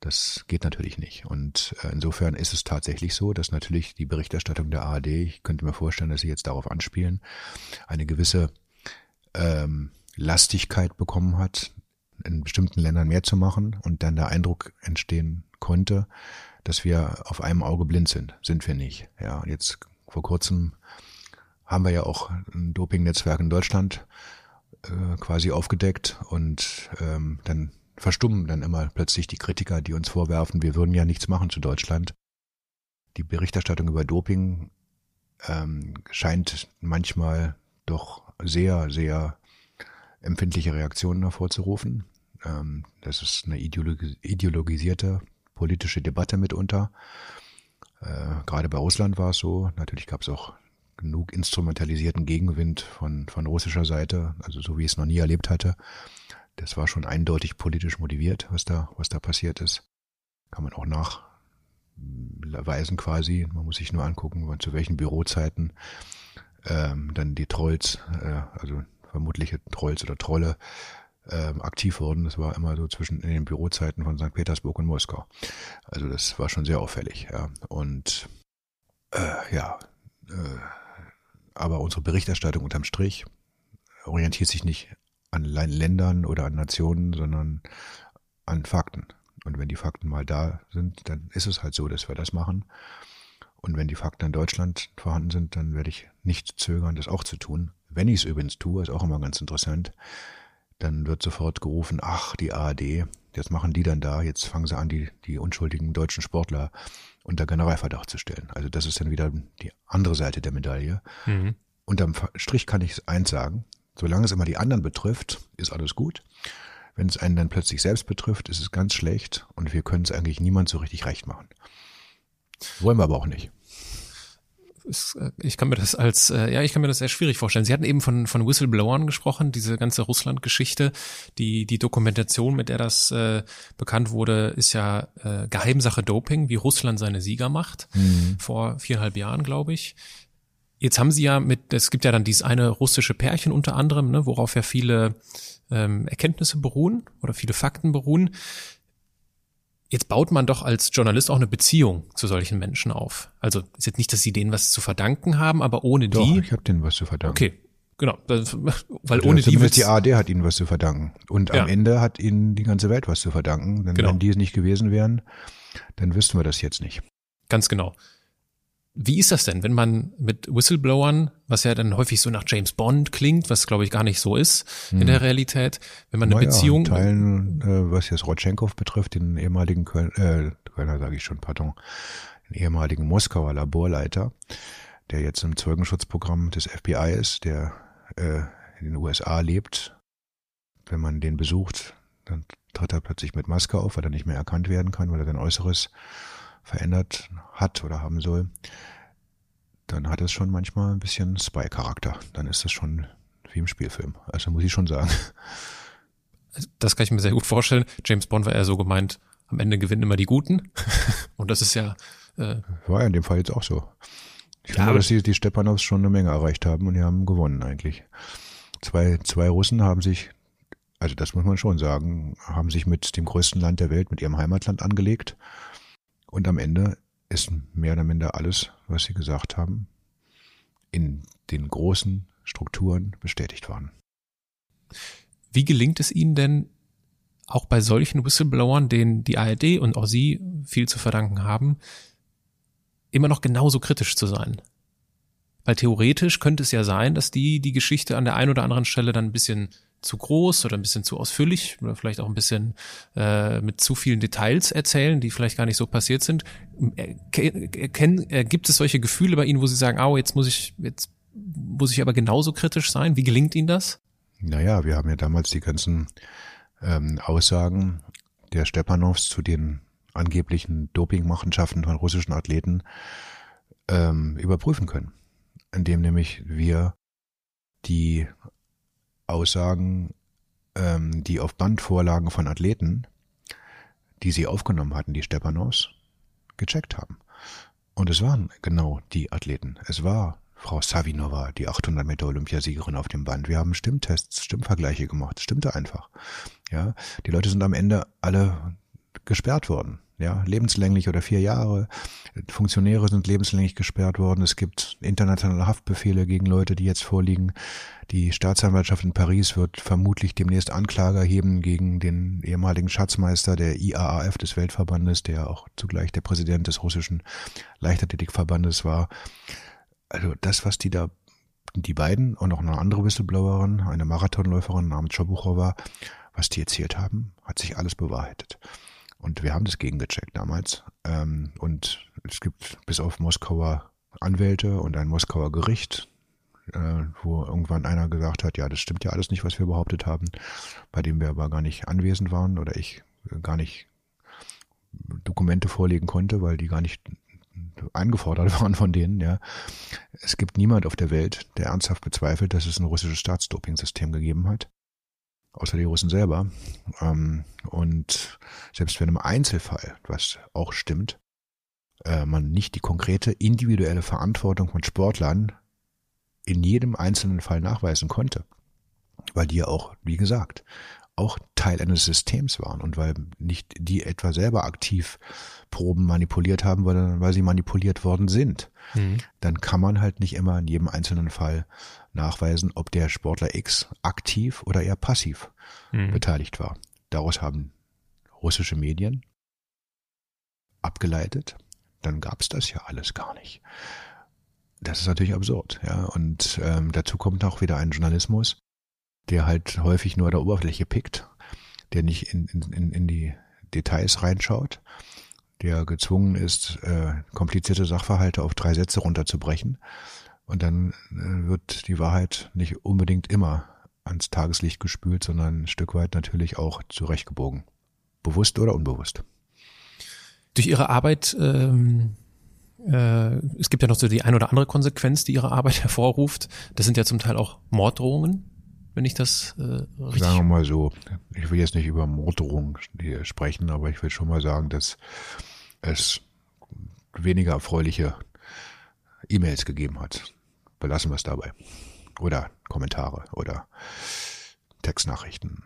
Das geht natürlich nicht. Und äh, insofern ist es tatsächlich so, dass natürlich die Berichterstattung der ARD, ich könnte mir vorstellen, dass sie jetzt darauf anspielen, eine gewisse ähm, Lastigkeit bekommen hat, in bestimmten Ländern mehr zu machen und dann der Eindruck entstehen konnte, dass wir auf einem Auge blind sind. Sind wir nicht. Ja, jetzt vor kurzem haben wir ja auch ein Dopingnetzwerk in Deutschland äh, quasi aufgedeckt und ähm, dann verstummen dann immer plötzlich die Kritiker, die uns vorwerfen, wir würden ja nichts machen zu Deutschland. Die Berichterstattung über Doping ähm, scheint manchmal doch sehr, sehr empfindliche Reaktionen hervorzurufen. Ähm, das ist eine ideologi ideologisierte politische Debatte mitunter. Äh, gerade bei Russland war es so. Natürlich gab es auch genug instrumentalisierten Gegenwind von, von russischer Seite, also so wie ich es noch nie erlebt hatte. Das war schon eindeutig politisch motiviert, was da, was da passiert ist. Kann man auch nachweisen quasi. Man muss sich nur angucken, zu welchen Bürozeiten ähm, dann die Trolls, äh, also vermutliche Trolls oder Trolle, ähm, aktiv wurden. Das war immer so zwischen in den Bürozeiten von St. Petersburg und Moskau. Also das war schon sehr auffällig. Ja. Und äh, ja, äh, aber unsere Berichterstattung unterm Strich orientiert sich nicht an Ländern oder an Nationen, sondern an Fakten. Und wenn die Fakten mal da sind, dann ist es halt so, dass wir das machen. Und wenn die Fakten in Deutschland vorhanden sind, dann werde ich nicht zögern, das auch zu tun. Wenn ich es übrigens tue, ist auch immer ganz interessant, dann wird sofort gerufen, ach, die ARD, jetzt machen die dann da, jetzt fangen sie an, die, die unschuldigen deutschen Sportler unter Generalverdacht zu stellen. Also das ist dann wieder die andere Seite der Medaille. Mhm. Unterm Strich kann ich eins sagen, solange es immer die anderen betrifft, ist alles gut. Wenn es einen dann plötzlich selbst betrifft, ist es ganz schlecht und wir können es eigentlich niemand so richtig recht machen. Wollen wir aber auch nicht. Äh, ich kann mir das als, äh, ja, ich kann mir das sehr schwierig vorstellen. Sie hatten eben von, von Whistleblowern gesprochen, diese ganze Russland-Geschichte. Die, die Dokumentation, mit der das äh, bekannt wurde, ist ja äh, Geheimsache Doping, wie Russland seine Sieger macht. Mhm. Vor viereinhalb Jahren, glaube ich. Jetzt haben sie ja mit, es gibt ja dann dieses eine russische Pärchen unter anderem, ne, worauf ja viele ähm, Erkenntnisse beruhen oder viele Fakten beruhen. Jetzt baut man doch als Journalist auch eine Beziehung zu solchen Menschen auf. Also ist jetzt nicht, dass sie denen was zu verdanken haben, aber ohne doch, die. Ich habe denen was zu verdanken. Okay, genau, das, weil also ohne die die ARD hat ihnen was zu verdanken und ja. am Ende hat ihnen die ganze Welt was zu verdanken. Denn genau. wenn die es nicht gewesen wären, dann wüssten wir das jetzt nicht. Ganz genau. Wie ist das denn, wenn man mit Whistleblowern, was ja dann häufig so nach James Bond klingt, was glaube ich gar nicht so ist hm. in der Realität, wenn man eine naja, Beziehung. In Teilen, äh, was jetzt Rotchenkov betrifft, den ehemaligen Köln, äh, Kölner sage ich schon, pardon, den ehemaligen Moskauer Laborleiter, der jetzt im Zeugenschutzprogramm des FBI ist, der äh, in den USA lebt. Wenn man den besucht, dann tritt er plötzlich mit Maske auf, weil er nicht mehr erkannt werden kann, weil er sein Äußeres verändert hat oder haben soll, dann hat es schon manchmal ein bisschen Spy-Charakter. Dann ist das schon wie im Spielfilm. Also muss ich schon sagen. Das kann ich mir sehr gut vorstellen. James Bond war eher so gemeint, am Ende gewinnen immer die Guten. Und das ist ja. Äh, war ja in dem Fall jetzt auch so. Ich ja, glaube, dass die, die Stepanows schon eine Menge erreicht haben und die haben gewonnen eigentlich. Zwei, zwei Russen haben sich, also das muss man schon sagen, haben sich mit dem größten Land der Welt, mit ihrem Heimatland angelegt und am Ende ist mehr oder minder alles, was Sie gesagt haben, in den großen Strukturen bestätigt worden. Wie gelingt es Ihnen denn, auch bei solchen Whistleblowern, denen die ARD und auch Sie viel zu verdanken haben, immer noch genauso kritisch zu sein? Weil theoretisch könnte es ja sein, dass die die Geschichte an der einen oder anderen Stelle dann ein bisschen zu groß oder ein bisschen zu ausführlich oder vielleicht auch ein bisschen äh, mit zu vielen Details erzählen, die vielleicht gar nicht so passiert sind. Erkennen, äh, gibt es solche Gefühle bei Ihnen, wo Sie sagen, oh, jetzt muss ich, jetzt muss ich aber genauso kritisch sein? Wie gelingt Ihnen das? Naja, wir haben ja damals die ganzen ähm, Aussagen der Stepanows zu den angeblichen Dopingmachenschaften von russischen Athleten ähm, überprüfen können, indem nämlich wir die Aussagen, ähm, die auf Bandvorlagen von Athleten, die sie aufgenommen hatten, die Stepanos, gecheckt haben. Und es waren genau die Athleten. Es war Frau Savinova, die 800 Meter Olympiasiegerin auf dem Band. Wir haben Stimmtests, Stimmvergleiche gemacht. Stimmte einfach. Ja, die Leute sind am Ende alle gesperrt worden ja, lebenslänglich oder vier Jahre. Funktionäre sind lebenslänglich gesperrt worden. Es gibt internationale Haftbefehle gegen Leute, die jetzt vorliegen. Die Staatsanwaltschaft in Paris wird vermutlich demnächst Anklage erheben gegen den ehemaligen Schatzmeister der IAAF des Weltverbandes, der auch zugleich der Präsident des russischen Leichtathletikverbandes war. Also das, was die da, die beiden und auch eine andere Whistleblowerin, eine Marathonläuferin namens Chobuchowa, was die erzählt haben, hat sich alles bewahrheitet. Und wir haben das gegengecheckt damals. Ähm, und es gibt bis auf Moskauer Anwälte und ein Moskauer Gericht, äh, wo irgendwann einer gesagt hat, ja, das stimmt ja alles nicht, was wir behauptet haben, bei dem wir aber gar nicht anwesend waren oder ich gar nicht Dokumente vorlegen konnte, weil die gar nicht angefordert waren von denen, ja. Es gibt niemand auf der Welt, der ernsthaft bezweifelt, dass es ein russisches Staatsdoping-System gegeben hat. Außer die Russen selber. Ähm, und selbst wenn im Einzelfall, was auch stimmt, äh, man nicht die konkrete individuelle Verantwortung von Sportlern in jedem einzelnen Fall nachweisen konnte, weil die ja auch, wie gesagt, auch Teil eines Systems waren und weil nicht die etwa selber aktiv Proben manipuliert haben, sondern weil sie manipuliert worden sind, mhm. dann kann man halt nicht immer in jedem einzelnen Fall nachweisen, ob der Sportler X aktiv oder eher passiv mhm. beteiligt war. Daraus haben russische Medien abgeleitet, dann gab es das ja alles gar nicht. Das ist natürlich absurd, ja. Und ähm, dazu kommt auch wieder ein Journalismus, der halt häufig nur der Oberfläche pickt, der nicht in, in, in die Details reinschaut, der gezwungen ist, äh, komplizierte Sachverhalte auf drei Sätze runterzubrechen. Und dann äh, wird die Wahrheit nicht unbedingt immer ans Tageslicht gespült, sondern ein Stück weit natürlich auch zurechtgebogen. Bewusst oder unbewusst. Durch Ihre Arbeit ähm, äh, es gibt ja noch so die ein oder andere Konsequenz, die ihre Arbeit hervorruft. Das sind ja zum Teil auch Morddrohungen, wenn ich das äh, richtig. Sagen wir mal so, ich will jetzt nicht über Morddrohungen sprechen, aber ich will schon mal sagen, dass es weniger erfreuliche E-Mails gegeben hat. Belassen wir es dabei. Oder Kommentare oder Textnachrichten,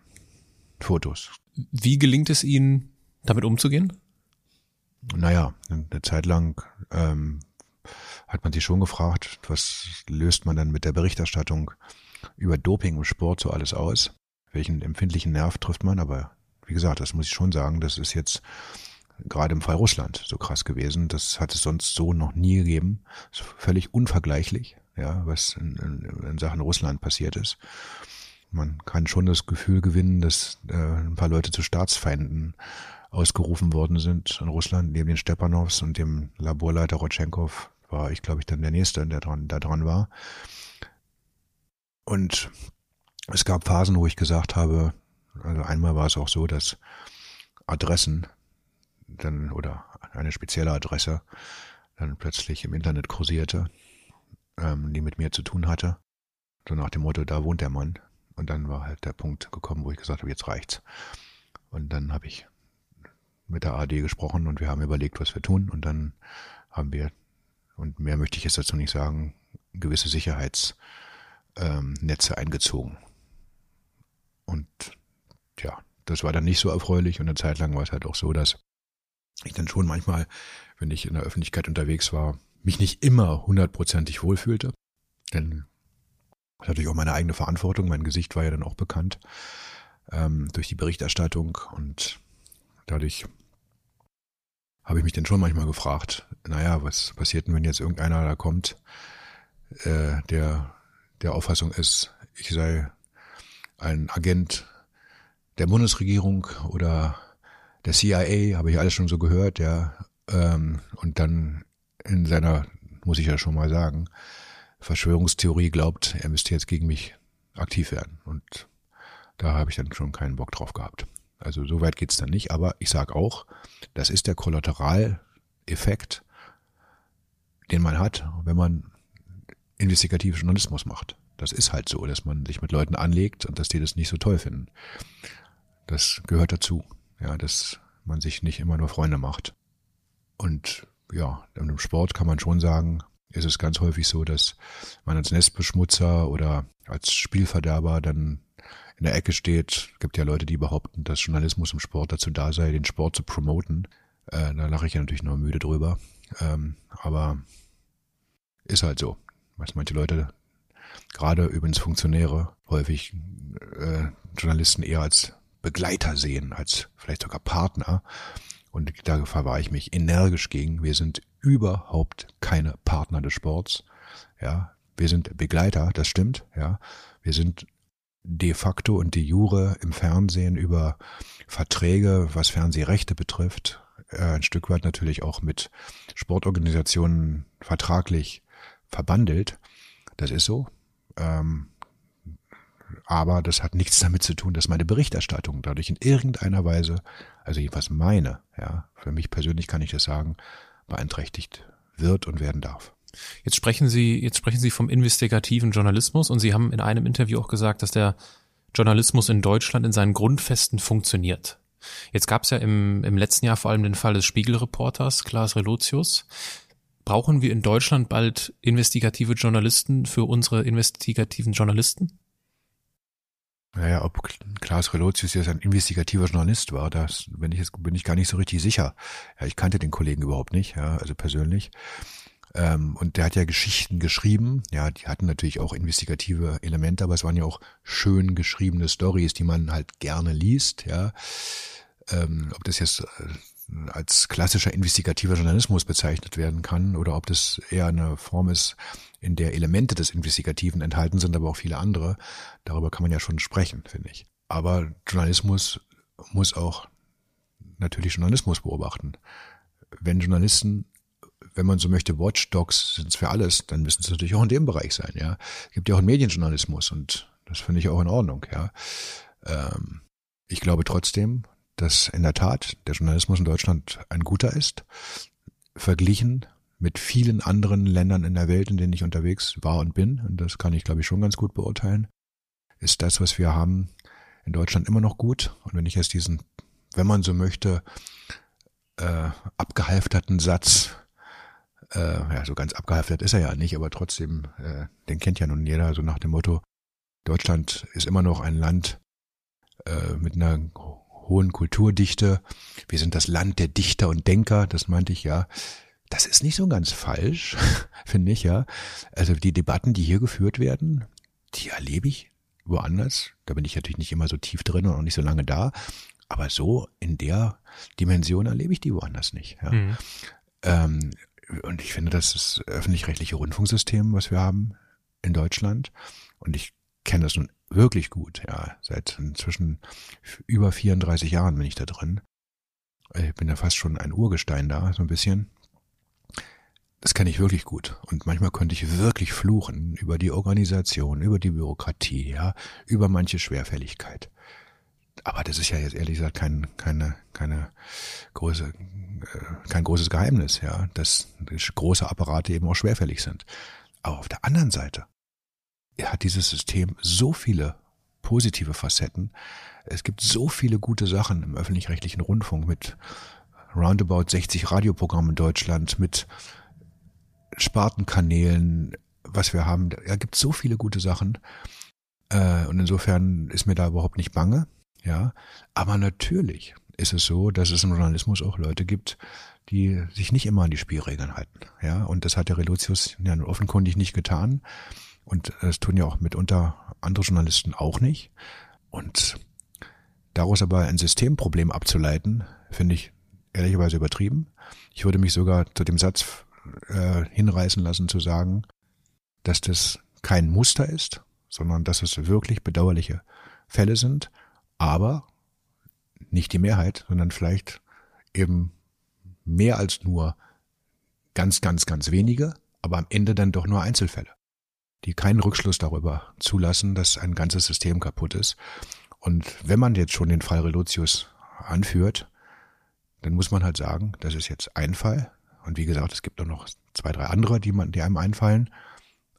Fotos. Wie gelingt es Ihnen, damit umzugehen? naja, eine Zeit lang ähm, hat man sich schon gefragt, was löst man dann mit der Berichterstattung über Doping im Sport so alles aus? Welchen empfindlichen Nerv trifft man? Aber wie gesagt, das muss ich schon sagen, das ist jetzt gerade im Fall Russland so krass gewesen. Das hat es sonst so noch nie gegeben. Völlig unvergleichlich, ja, was in, in, in Sachen Russland passiert ist. Man kann schon das Gefühl gewinnen, dass äh, ein paar Leute zu Staatsfeinden ausgerufen worden sind in Russland, neben den Stepanows und dem Laborleiter Rotchenkov war ich, glaube ich, dann der Nächste, der dran, da dran war. Und es gab Phasen, wo ich gesagt habe, also einmal war es auch so, dass Adressen dann oder eine spezielle Adresse dann plötzlich im Internet kursierte, ähm, die mit mir zu tun hatte. So nach dem Motto, da wohnt der Mann. Und dann war halt der Punkt gekommen, wo ich gesagt habe, jetzt reicht's. Und dann habe ich mit der AD gesprochen und wir haben überlegt, was wir tun. Und dann haben wir, und mehr möchte ich jetzt dazu nicht sagen, gewisse Sicherheitsnetze ähm, eingezogen. Und ja, das war dann nicht so erfreulich und eine Zeit lang war es halt auch so, dass ich dann schon manchmal, wenn ich in der Öffentlichkeit unterwegs war, mich nicht immer hundertprozentig wohlfühlte. Denn das ist natürlich auch meine eigene Verantwortung. Mein Gesicht war ja dann auch bekannt ähm, durch die Berichterstattung und dadurch habe ich mich dann schon manchmal gefragt, naja, was passiert denn, wenn jetzt irgendeiner da kommt, äh, der der Auffassung ist, ich sei ein Agent der Bundesregierung oder der CIA, habe ich alles schon so gehört, ja, ähm, und dann in seiner, muss ich ja schon mal sagen, Verschwörungstheorie glaubt, er müsste jetzt gegen mich aktiv werden. Und da habe ich dann schon keinen Bock drauf gehabt. Also so weit geht's dann nicht, aber ich sage auch, das ist der Kollateraleffekt, den man hat, wenn man investigativen Journalismus macht. Das ist halt so, dass man sich mit Leuten anlegt und dass die das nicht so toll finden. Das gehört dazu, ja, dass man sich nicht immer nur Freunde macht. Und ja, im Sport kann man schon sagen, ist es ganz häufig so, dass man als Nestbeschmutzer oder als Spielverderber dann in der Ecke steht. Es gibt ja Leute, die behaupten, dass Journalismus im Sport dazu da sei, den Sport zu promoten. Äh, da lache ich ja natürlich nur müde drüber. Ähm, aber ist halt so. Was manche Leute, gerade übrigens Funktionäre, häufig äh, Journalisten eher als Begleiter sehen, als vielleicht sogar Partner. Und da verwahre ich mich energisch gegen. Wir sind überhaupt keine Partner des Sports. Ja, wir sind Begleiter, das stimmt. Ja, wir sind de facto und de jure im Fernsehen über Verträge, was Fernsehrechte betrifft, äh, ein Stück weit natürlich auch mit Sportorganisationen vertraglich verbandelt. Das ist so. Ähm, aber das hat nichts damit zu tun, dass meine Berichterstattung dadurch in irgendeiner Weise, also jedenfalls meine, ja, für mich persönlich kann ich das sagen, beeinträchtigt wird und werden darf. Jetzt sprechen Sie, jetzt sprechen Sie vom investigativen Journalismus und Sie haben in einem Interview auch gesagt, dass der Journalismus in Deutschland in seinen Grundfesten funktioniert. Jetzt gab es ja im, im letzten Jahr vor allem den Fall des Spiegelreporters Klaas Relotius. Brauchen wir in Deutschland bald investigative Journalisten für unsere investigativen Journalisten? Naja, ob Klaas Relotius jetzt ein investigativer Journalist war, das bin ich jetzt bin ich gar nicht so richtig sicher. Ja, ich kannte den Kollegen überhaupt nicht, ja, also persönlich. Ähm, und der hat ja Geschichten geschrieben. Ja, die hatten natürlich auch investigative Elemente, aber es waren ja auch schön geschriebene Stories, die man halt gerne liest. Ja, ähm, ob das jetzt äh, als klassischer investigativer Journalismus bezeichnet werden kann oder ob das eher eine Form ist, in der Elemente des Investigativen enthalten sind, aber auch viele andere. Darüber kann man ja schon sprechen, finde ich. Aber Journalismus muss auch natürlich Journalismus beobachten. Wenn Journalisten wenn man so möchte, Watchdogs sind es für alles, dann müssen es natürlich auch in dem Bereich sein, ja. Es gibt ja auch einen Medienjournalismus und das finde ich auch in Ordnung, ja. Ähm, ich glaube trotzdem, dass in der Tat der Journalismus in Deutschland ein guter ist, verglichen mit vielen anderen Ländern in der Welt, in denen ich unterwegs war und bin, und das kann ich, glaube ich, schon ganz gut beurteilen, ist das, was wir haben, in Deutschland immer noch gut. Und wenn ich jetzt diesen, wenn man so möchte, äh, abgehalfterten Satz äh, ja, so ganz abgehaftet ist er ja nicht, aber trotzdem, äh, den kennt ja nun jeder, so nach dem Motto, Deutschland ist immer noch ein Land äh, mit einer hohen Kulturdichte. Wir sind das Land der Dichter und Denker, das meinte ich ja. Das ist nicht so ganz falsch, finde ich, ja. Also die Debatten, die hier geführt werden, die erlebe ich woanders. Da bin ich natürlich nicht immer so tief drin und auch nicht so lange da. Aber so in der Dimension erlebe ich die woanders nicht. Ja. Mhm. Ähm, und ich finde, das ist das öffentlich-rechtliche Rundfunksystem, was wir haben in Deutschland. Und ich kenne das nun wirklich gut, ja. Seit inzwischen über 34 Jahren bin ich da drin. Ich bin ja fast schon ein Urgestein da, so ein bisschen. Das kenne ich wirklich gut. Und manchmal könnte ich wirklich fluchen über die Organisation, über die Bürokratie, ja, über manche Schwerfälligkeit. Aber das ist ja jetzt ehrlich gesagt kein, keine, keine große, äh, kein großes Geheimnis, ja, dass große Apparate eben auch schwerfällig sind. Aber auf der anderen Seite hat dieses System so viele positive Facetten. Es gibt so viele gute Sachen im öffentlich-rechtlichen Rundfunk mit roundabout 60 Radioprogrammen in Deutschland, mit Spartenkanälen, was wir haben. Da gibt so viele gute Sachen. Äh, und insofern ist mir da überhaupt nicht bange. Ja, aber natürlich ist es so, dass es im Journalismus auch Leute gibt, die sich nicht immer an die Spielregeln halten. Ja, und das hat der Reluzius ja offenkundig nicht getan. Und das tun ja auch mitunter andere Journalisten auch nicht. Und daraus aber ein Systemproblem abzuleiten, finde ich ehrlicherweise übertrieben. Ich würde mich sogar zu dem Satz äh, hinreißen lassen zu sagen, dass das kein Muster ist, sondern dass es wirklich bedauerliche Fälle sind aber nicht die Mehrheit, sondern vielleicht eben mehr als nur ganz, ganz, ganz wenige, aber am Ende dann doch nur Einzelfälle, die keinen Rückschluss darüber zulassen, dass ein ganzes System kaputt ist. Und wenn man jetzt schon den Fall Relotius anführt, dann muss man halt sagen, das ist jetzt ein Fall. Und wie gesagt, es gibt auch noch zwei, drei andere, die man, die einem einfallen.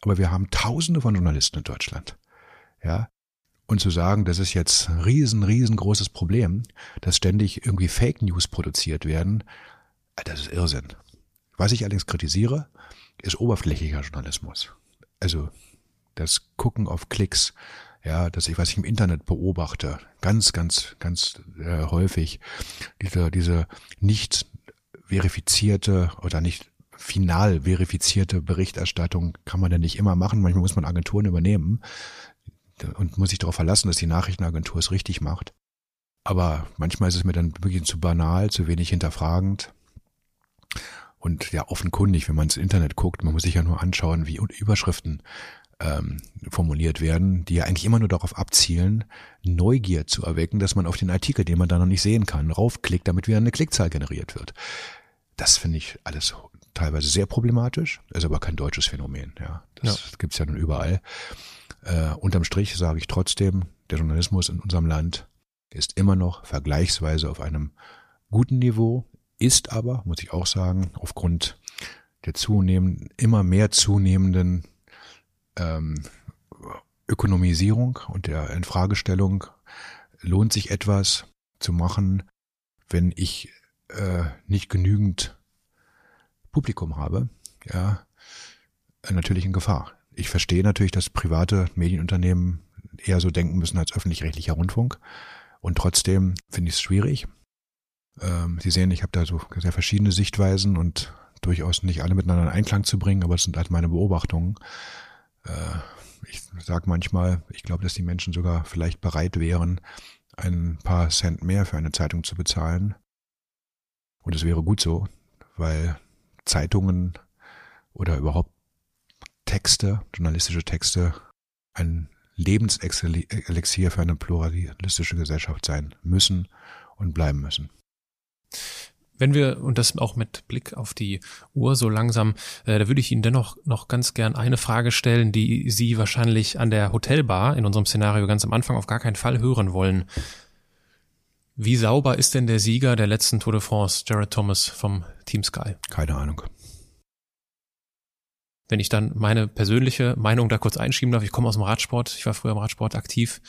Aber wir haben Tausende von Journalisten in Deutschland. Ja, und zu sagen, das ist jetzt ein riesen, riesengroßes Problem, dass ständig irgendwie Fake News produziert werden, das ist Irrsinn. Was ich allerdings kritisiere, ist oberflächlicher Journalismus. Also das Gucken auf Klicks, ja, dass ich, was ich im Internet beobachte, ganz, ganz, ganz äh, häufig, diese, diese nicht verifizierte oder nicht final verifizierte Berichterstattung kann man ja nicht immer machen. Manchmal muss man Agenturen übernehmen und muss sich darauf verlassen, dass die Nachrichtenagentur es richtig macht. Aber manchmal ist es mir dann wirklich zu banal, zu wenig hinterfragend. Und ja, offenkundig, wenn man ins Internet guckt, man muss sich ja nur anschauen, wie Überschriften ähm, formuliert werden, die ja eigentlich immer nur darauf abzielen, Neugier zu erwecken, dass man auf den Artikel, den man da noch nicht sehen kann, raufklickt, damit wieder eine Klickzahl generiert wird. Das finde ich alles teilweise sehr problematisch, ist aber kein deutsches Phänomen. Ja, das ja. gibt's ja nun überall. Äh, unterm Strich sage ich trotzdem, der Journalismus in unserem Land ist immer noch vergleichsweise auf einem guten Niveau, ist aber, muss ich auch sagen, aufgrund der zunehmenden, immer mehr zunehmenden ähm, Ökonomisierung und der Infragestellung, lohnt sich etwas zu machen, wenn ich äh, nicht genügend Publikum habe, ja, natürlich in Gefahr. Ich verstehe natürlich, dass private Medienunternehmen eher so denken müssen als öffentlich-rechtlicher Rundfunk. Und trotzdem finde ich es schwierig. Ähm, Sie sehen, ich habe da so sehr verschiedene Sichtweisen und durchaus nicht alle miteinander in Einklang zu bringen, aber das sind halt meine Beobachtungen. Äh, ich sage manchmal, ich glaube, dass die Menschen sogar vielleicht bereit wären, ein paar Cent mehr für eine Zeitung zu bezahlen. Und es wäre gut so, weil Zeitungen oder überhaupt Texte, journalistische Texte, ein Lebenselixier für eine pluralistische Gesellschaft sein müssen und bleiben müssen. Wenn wir, und das auch mit Blick auf die Uhr so langsam, äh, da würde ich Ihnen dennoch noch ganz gern eine Frage stellen, die Sie wahrscheinlich an der Hotelbar in unserem Szenario ganz am Anfang auf gar keinen Fall hören wollen. Wie sauber ist denn der Sieger der letzten Tour de France, Jared Thomas vom Team Sky? Keine Ahnung wenn ich dann meine persönliche Meinung da kurz einschieben darf, ich komme aus dem Radsport, ich war früher im Radsport aktiv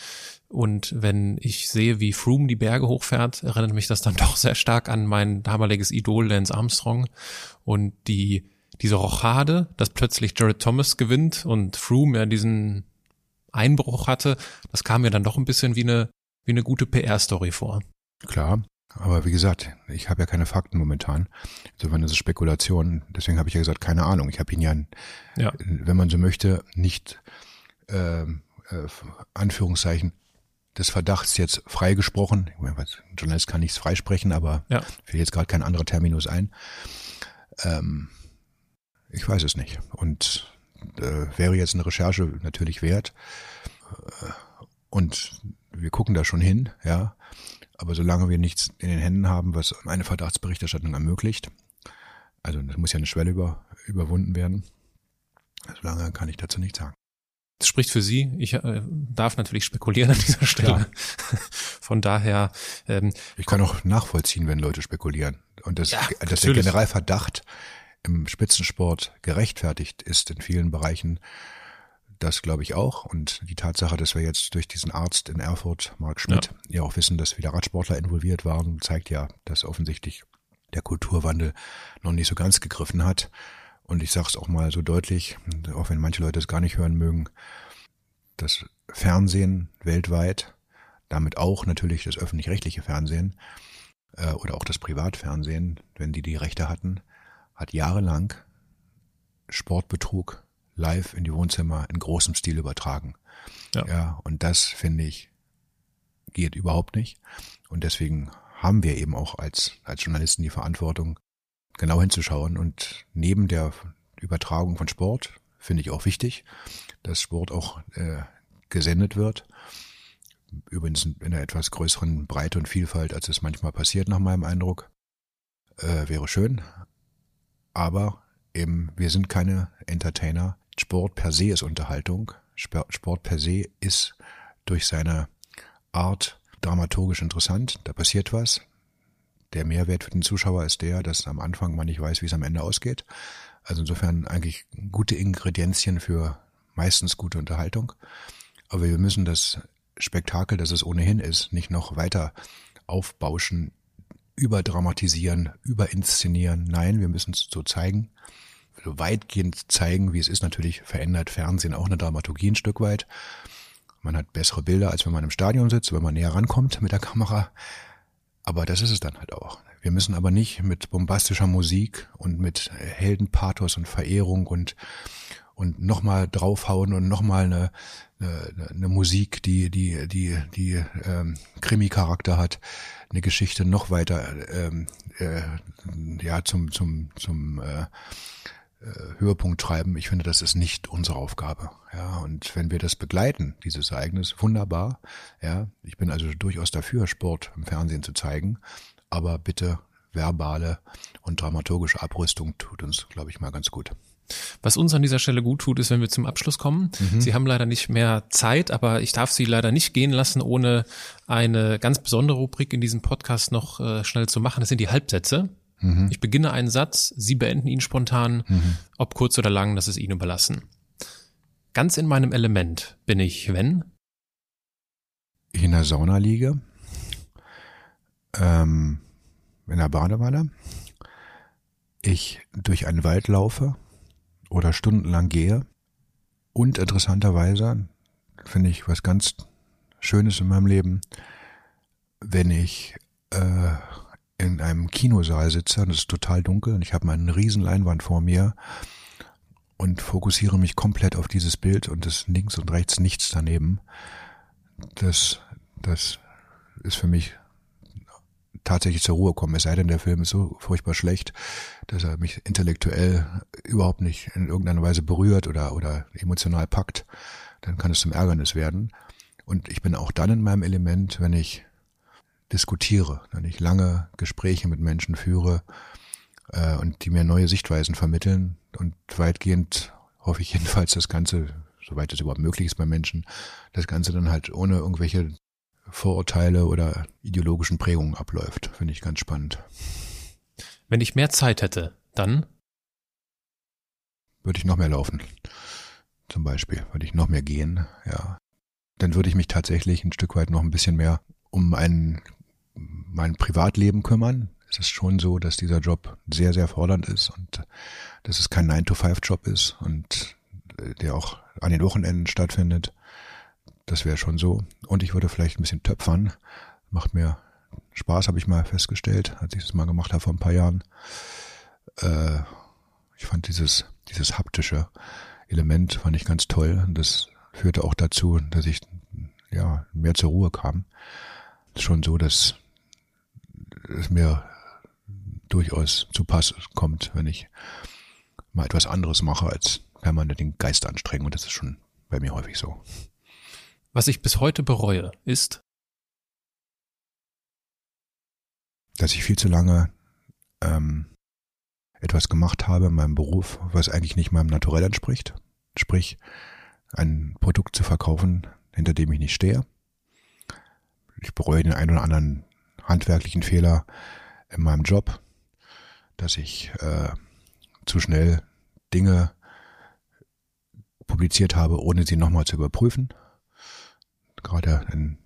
und wenn ich sehe, wie Froome die Berge hochfährt, erinnert mich das dann doch sehr stark an mein damaliges Idol Lance Armstrong und die diese Rochade, dass plötzlich Jared Thomas gewinnt und Froome ja diesen Einbruch hatte, das kam mir dann doch ein bisschen wie eine wie eine gute PR-Story vor. Klar, aber wie gesagt, ich habe ja keine Fakten momentan. Insofern ist es Spekulation. Deswegen habe ich ja gesagt, keine Ahnung. Ich habe ihn ja, ja, wenn man so möchte, nicht äh, äh, Anführungszeichen des Verdachts jetzt freigesprochen. Ein Journalist kann nichts freisprechen, aber ja. fällt jetzt gerade kein anderer Terminus ein. Ähm, ich weiß es nicht. Und äh, wäre jetzt eine Recherche natürlich wert. Äh, und wir gucken da schon hin, ja. Aber solange wir nichts in den Händen haben, was eine Verdachtsberichterstattung ermöglicht, also das muss ja eine Schwelle über, überwunden werden, solange kann ich dazu nichts sagen. Das spricht für Sie. Ich äh, darf natürlich spekulieren an dieser Stelle. Ja. Von daher. Ähm, ich kann auch nachvollziehen, wenn Leute spekulieren. Und das, ja, dass der Generalverdacht im Spitzensport gerechtfertigt ist in vielen Bereichen, das glaube ich auch. Und die Tatsache, dass wir jetzt durch diesen Arzt in Erfurt, Marc Schmidt, ja, ja auch wissen, dass wieder Radsportler involviert waren, zeigt ja, dass offensichtlich der Kulturwandel noch nicht so ganz gegriffen hat. Und ich sage es auch mal so deutlich, auch wenn manche Leute es gar nicht hören mögen, das Fernsehen weltweit, damit auch natürlich das öffentlich-rechtliche Fernsehen äh, oder auch das Privatfernsehen, wenn die die Rechte hatten, hat jahrelang Sportbetrug live in die Wohnzimmer in großem Stil übertragen. Ja, ja und das finde ich geht überhaupt nicht. Und deswegen haben wir eben auch als, als Journalisten die Verantwortung, genau hinzuschauen. Und neben der Übertragung von Sport finde ich auch wichtig, dass Sport auch äh, gesendet wird. Übrigens in einer etwas größeren Breite und Vielfalt, als es manchmal passiert, nach meinem Eindruck. Äh, wäre schön. Aber eben, wir sind keine Entertainer. Sport per se ist Unterhaltung. Sport per se ist durch seine Art dramaturgisch interessant. Da passiert was. Der Mehrwert für den Zuschauer ist der, dass am Anfang man nicht weiß, wie es am Ende ausgeht. Also insofern eigentlich gute Ingredienzien für meistens gute Unterhaltung. Aber wir müssen das Spektakel, das es ohnehin ist, nicht noch weiter aufbauschen, überdramatisieren, überinszenieren. Nein, wir müssen es so zeigen, so weitgehend zeigen, wie es ist. Natürlich verändert Fernsehen auch eine Dramaturgie ein Stück weit. Man hat bessere Bilder, als wenn man im Stadion sitzt, wenn man näher rankommt mit der Kamera. Aber das ist es dann halt auch. Wir müssen aber nicht mit bombastischer Musik und mit Heldenpathos und Verehrung und und nochmal draufhauen und nochmal eine, eine, eine Musik, die die die die ähm, Krimi-Charakter hat, eine Geschichte noch weiter ähm, äh, ja zum zum zum äh, äh, Höhepunkt treiben. Ich finde, das ist nicht unsere Aufgabe. Ja, und wenn wir das begleiten, dieses Ereignis, wunderbar. Ja, ich bin also durchaus dafür, Sport im Fernsehen zu zeigen. Aber bitte verbale und dramaturgische Abrüstung tut uns, glaube ich, mal ganz gut. Was uns an dieser Stelle gut tut, ist, wenn wir zum Abschluss kommen. Mhm. Sie haben leider nicht mehr Zeit, aber ich darf Sie leider nicht gehen lassen, ohne eine ganz besondere Rubrik in diesem Podcast noch äh, schnell zu machen. Das sind die Halbsätze. Mhm. Ich beginne einen Satz, Sie beenden ihn spontan, mhm. ob kurz oder lang, das ist Ihnen überlassen. Ganz in meinem Element bin ich, wenn? Ich in der Sauna liege, ähm, in der Badewanne, ich durch einen Wald laufe oder stundenlang gehe und interessanterweise finde ich was ganz Schönes in meinem Leben, wenn ich äh, in einem Kinosaal sitze und es ist total dunkel und ich habe meine riesen Leinwand vor mir und fokussiere mich komplett auf dieses Bild und es links und rechts nichts daneben. Das, das ist für mich tatsächlich zur Ruhe kommen. Es sei denn, der Film ist so furchtbar schlecht, dass er mich intellektuell überhaupt nicht in irgendeiner Weise berührt oder, oder emotional packt. Dann kann es zum Ärgernis werden. Und ich bin auch dann in meinem Element, wenn ich diskutiere, wenn ich lange Gespräche mit Menschen führe äh, und die mir neue Sichtweisen vermitteln und weitgehend hoffe ich jedenfalls das Ganze, soweit es überhaupt möglich ist bei Menschen, das Ganze dann halt ohne irgendwelche Vorurteile oder ideologischen Prägungen abläuft. Finde ich ganz spannend. Wenn ich mehr Zeit hätte, dann? Würde ich noch mehr laufen. Zum Beispiel. Würde ich noch mehr gehen, ja. Dann würde ich mich tatsächlich ein Stück weit noch ein bisschen mehr um ein mein Privatleben kümmern. Es ist schon so, dass dieser Job sehr, sehr fordernd ist und dass es kein 9-to-5-Job ist und äh, der auch an den Wochenenden stattfindet. Das wäre schon so. Und ich würde vielleicht ein bisschen töpfern. Macht mir Spaß, habe ich mal festgestellt, als ich das mal gemacht habe vor ein paar Jahren. Äh, ich fand dieses, dieses haptische Element fand ich ganz toll. Und das führte auch dazu, dass ich ja mehr zur Ruhe kam. Ist schon so, dass es mir durchaus zu Pass kommt, wenn ich mal etwas anderes mache, als permanent den Geist anstrengen. Und das ist schon bei mir häufig so. Was ich bis heute bereue, ist, dass ich viel zu lange ähm, etwas gemacht habe in meinem Beruf, was eigentlich nicht meinem Naturell entspricht. Sprich, ein Produkt zu verkaufen, hinter dem ich nicht stehe. Ich bereue den einen oder anderen handwerklichen Fehler in meinem Job, dass ich äh, zu schnell Dinge publiziert habe, ohne sie nochmal zu überprüfen. Gerade in,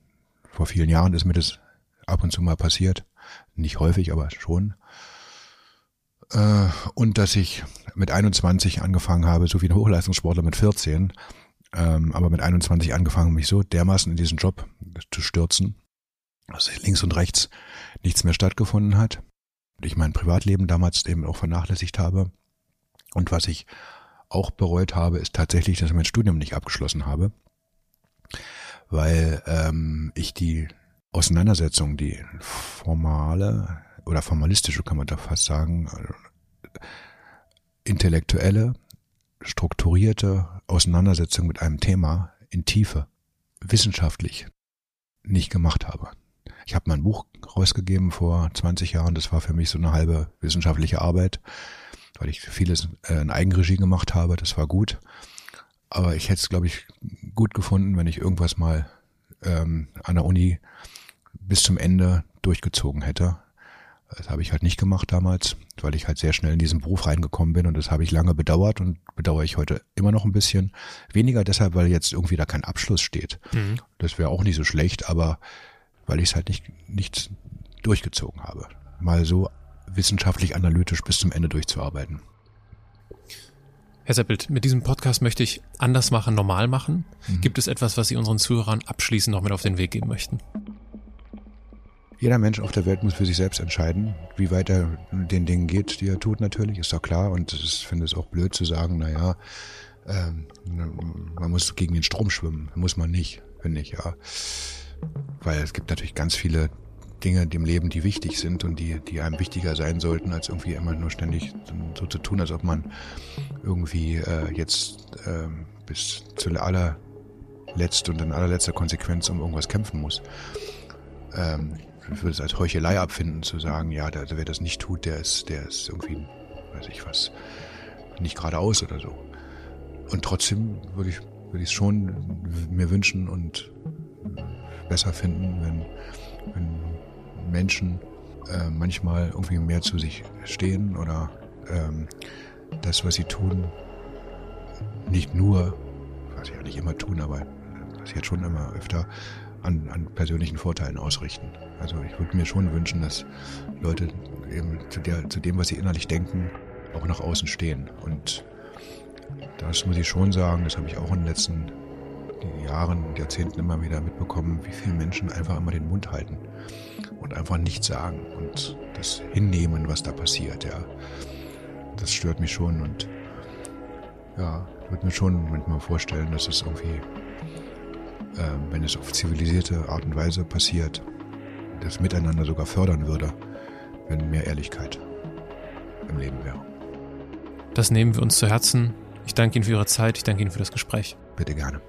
vor vielen Jahren ist mir das ab und zu mal passiert. Nicht häufig, aber schon. Äh, und dass ich mit 21 angefangen habe, so wie ein Hochleistungssportler mit 14, ähm, aber mit 21 angefangen, mich so dermaßen in diesen Job zu stürzen, dass links und rechts nichts mehr stattgefunden hat. Und ich mein Privatleben damals eben auch vernachlässigt habe. Und was ich auch bereut habe, ist tatsächlich, dass ich mein Studium nicht abgeschlossen habe, weil ähm, ich die Auseinandersetzung, die formale oder formalistische kann man da fast sagen, intellektuelle, strukturierte Auseinandersetzung mit einem Thema in Tiefe, wissenschaftlich nicht gemacht habe. Ich habe mein Buch rausgegeben vor 20 Jahren. Das war für mich so eine halbe wissenschaftliche Arbeit, weil ich vieles äh, in Eigenregie gemacht habe. Das war gut. Aber ich hätte es, glaube ich, gut gefunden, wenn ich irgendwas mal ähm, an der Uni bis zum Ende durchgezogen hätte. Das habe ich halt nicht gemacht damals, weil ich halt sehr schnell in diesen Beruf reingekommen bin und das habe ich lange bedauert und bedauere ich heute immer noch ein bisschen. Weniger deshalb, weil jetzt irgendwie da kein Abschluss steht. Mhm. Das wäre auch nicht so schlecht, aber weil ich es halt nicht, nicht durchgezogen habe. Mal so wissenschaftlich analytisch bis zum Ende durchzuarbeiten. Herr Seppelt, mit diesem Podcast möchte ich anders machen, normal machen. Mhm. Gibt es etwas, was Sie unseren Zuhörern abschließend noch mit auf den Weg geben möchten? Jeder Mensch auf der Welt muss für sich selbst entscheiden, wie weit er den Dingen geht, die er tut natürlich, ist doch klar. Und ich finde es auch blöd zu sagen, naja, ähm, man muss gegen den Strom schwimmen. Muss man nicht, finde ich, ja. Weil es gibt natürlich ganz viele Dinge im Leben, die wichtig sind und die, die einem wichtiger sein sollten, als irgendwie immer nur ständig so zu tun, als ob man irgendwie äh, jetzt äh, bis zu allerletzt und in allerletzter Konsequenz um irgendwas kämpfen muss. Ähm, ich würde es als Heuchelei abfinden, zu sagen, ja, der, wer das nicht tut, der ist, der ist irgendwie, weiß ich was, nicht geradeaus oder so. Und trotzdem würde ich, würde ich es schon mir wünschen und besser finden, wenn, wenn Menschen äh, manchmal irgendwie mehr zu sich stehen oder ähm, das, was sie tun, nicht nur, was sie ja nicht immer tun, aber was sie jetzt schon immer öfter an, an persönlichen Vorteilen ausrichten. Also ich würde mir schon wünschen, dass Leute eben zu, der, zu dem, was sie innerlich denken, auch nach außen stehen. Und das muss ich schon sagen, das habe ich auch in den letzten Jahren, Jahrzehnten immer wieder mitbekommen, wie viele Menschen einfach immer den Mund halten und einfach nichts sagen und das hinnehmen, was da passiert. Ja, das stört mich schon und ja, ich würde mir schon manchmal vorstellen, dass es irgendwie, äh, wenn es auf zivilisierte Art und Weise passiert, das Miteinander sogar fördern würde, wenn mehr Ehrlichkeit im Leben wäre. Das nehmen wir uns zu Herzen. Ich danke Ihnen für Ihre Zeit, ich danke Ihnen für das Gespräch. Bitte gerne.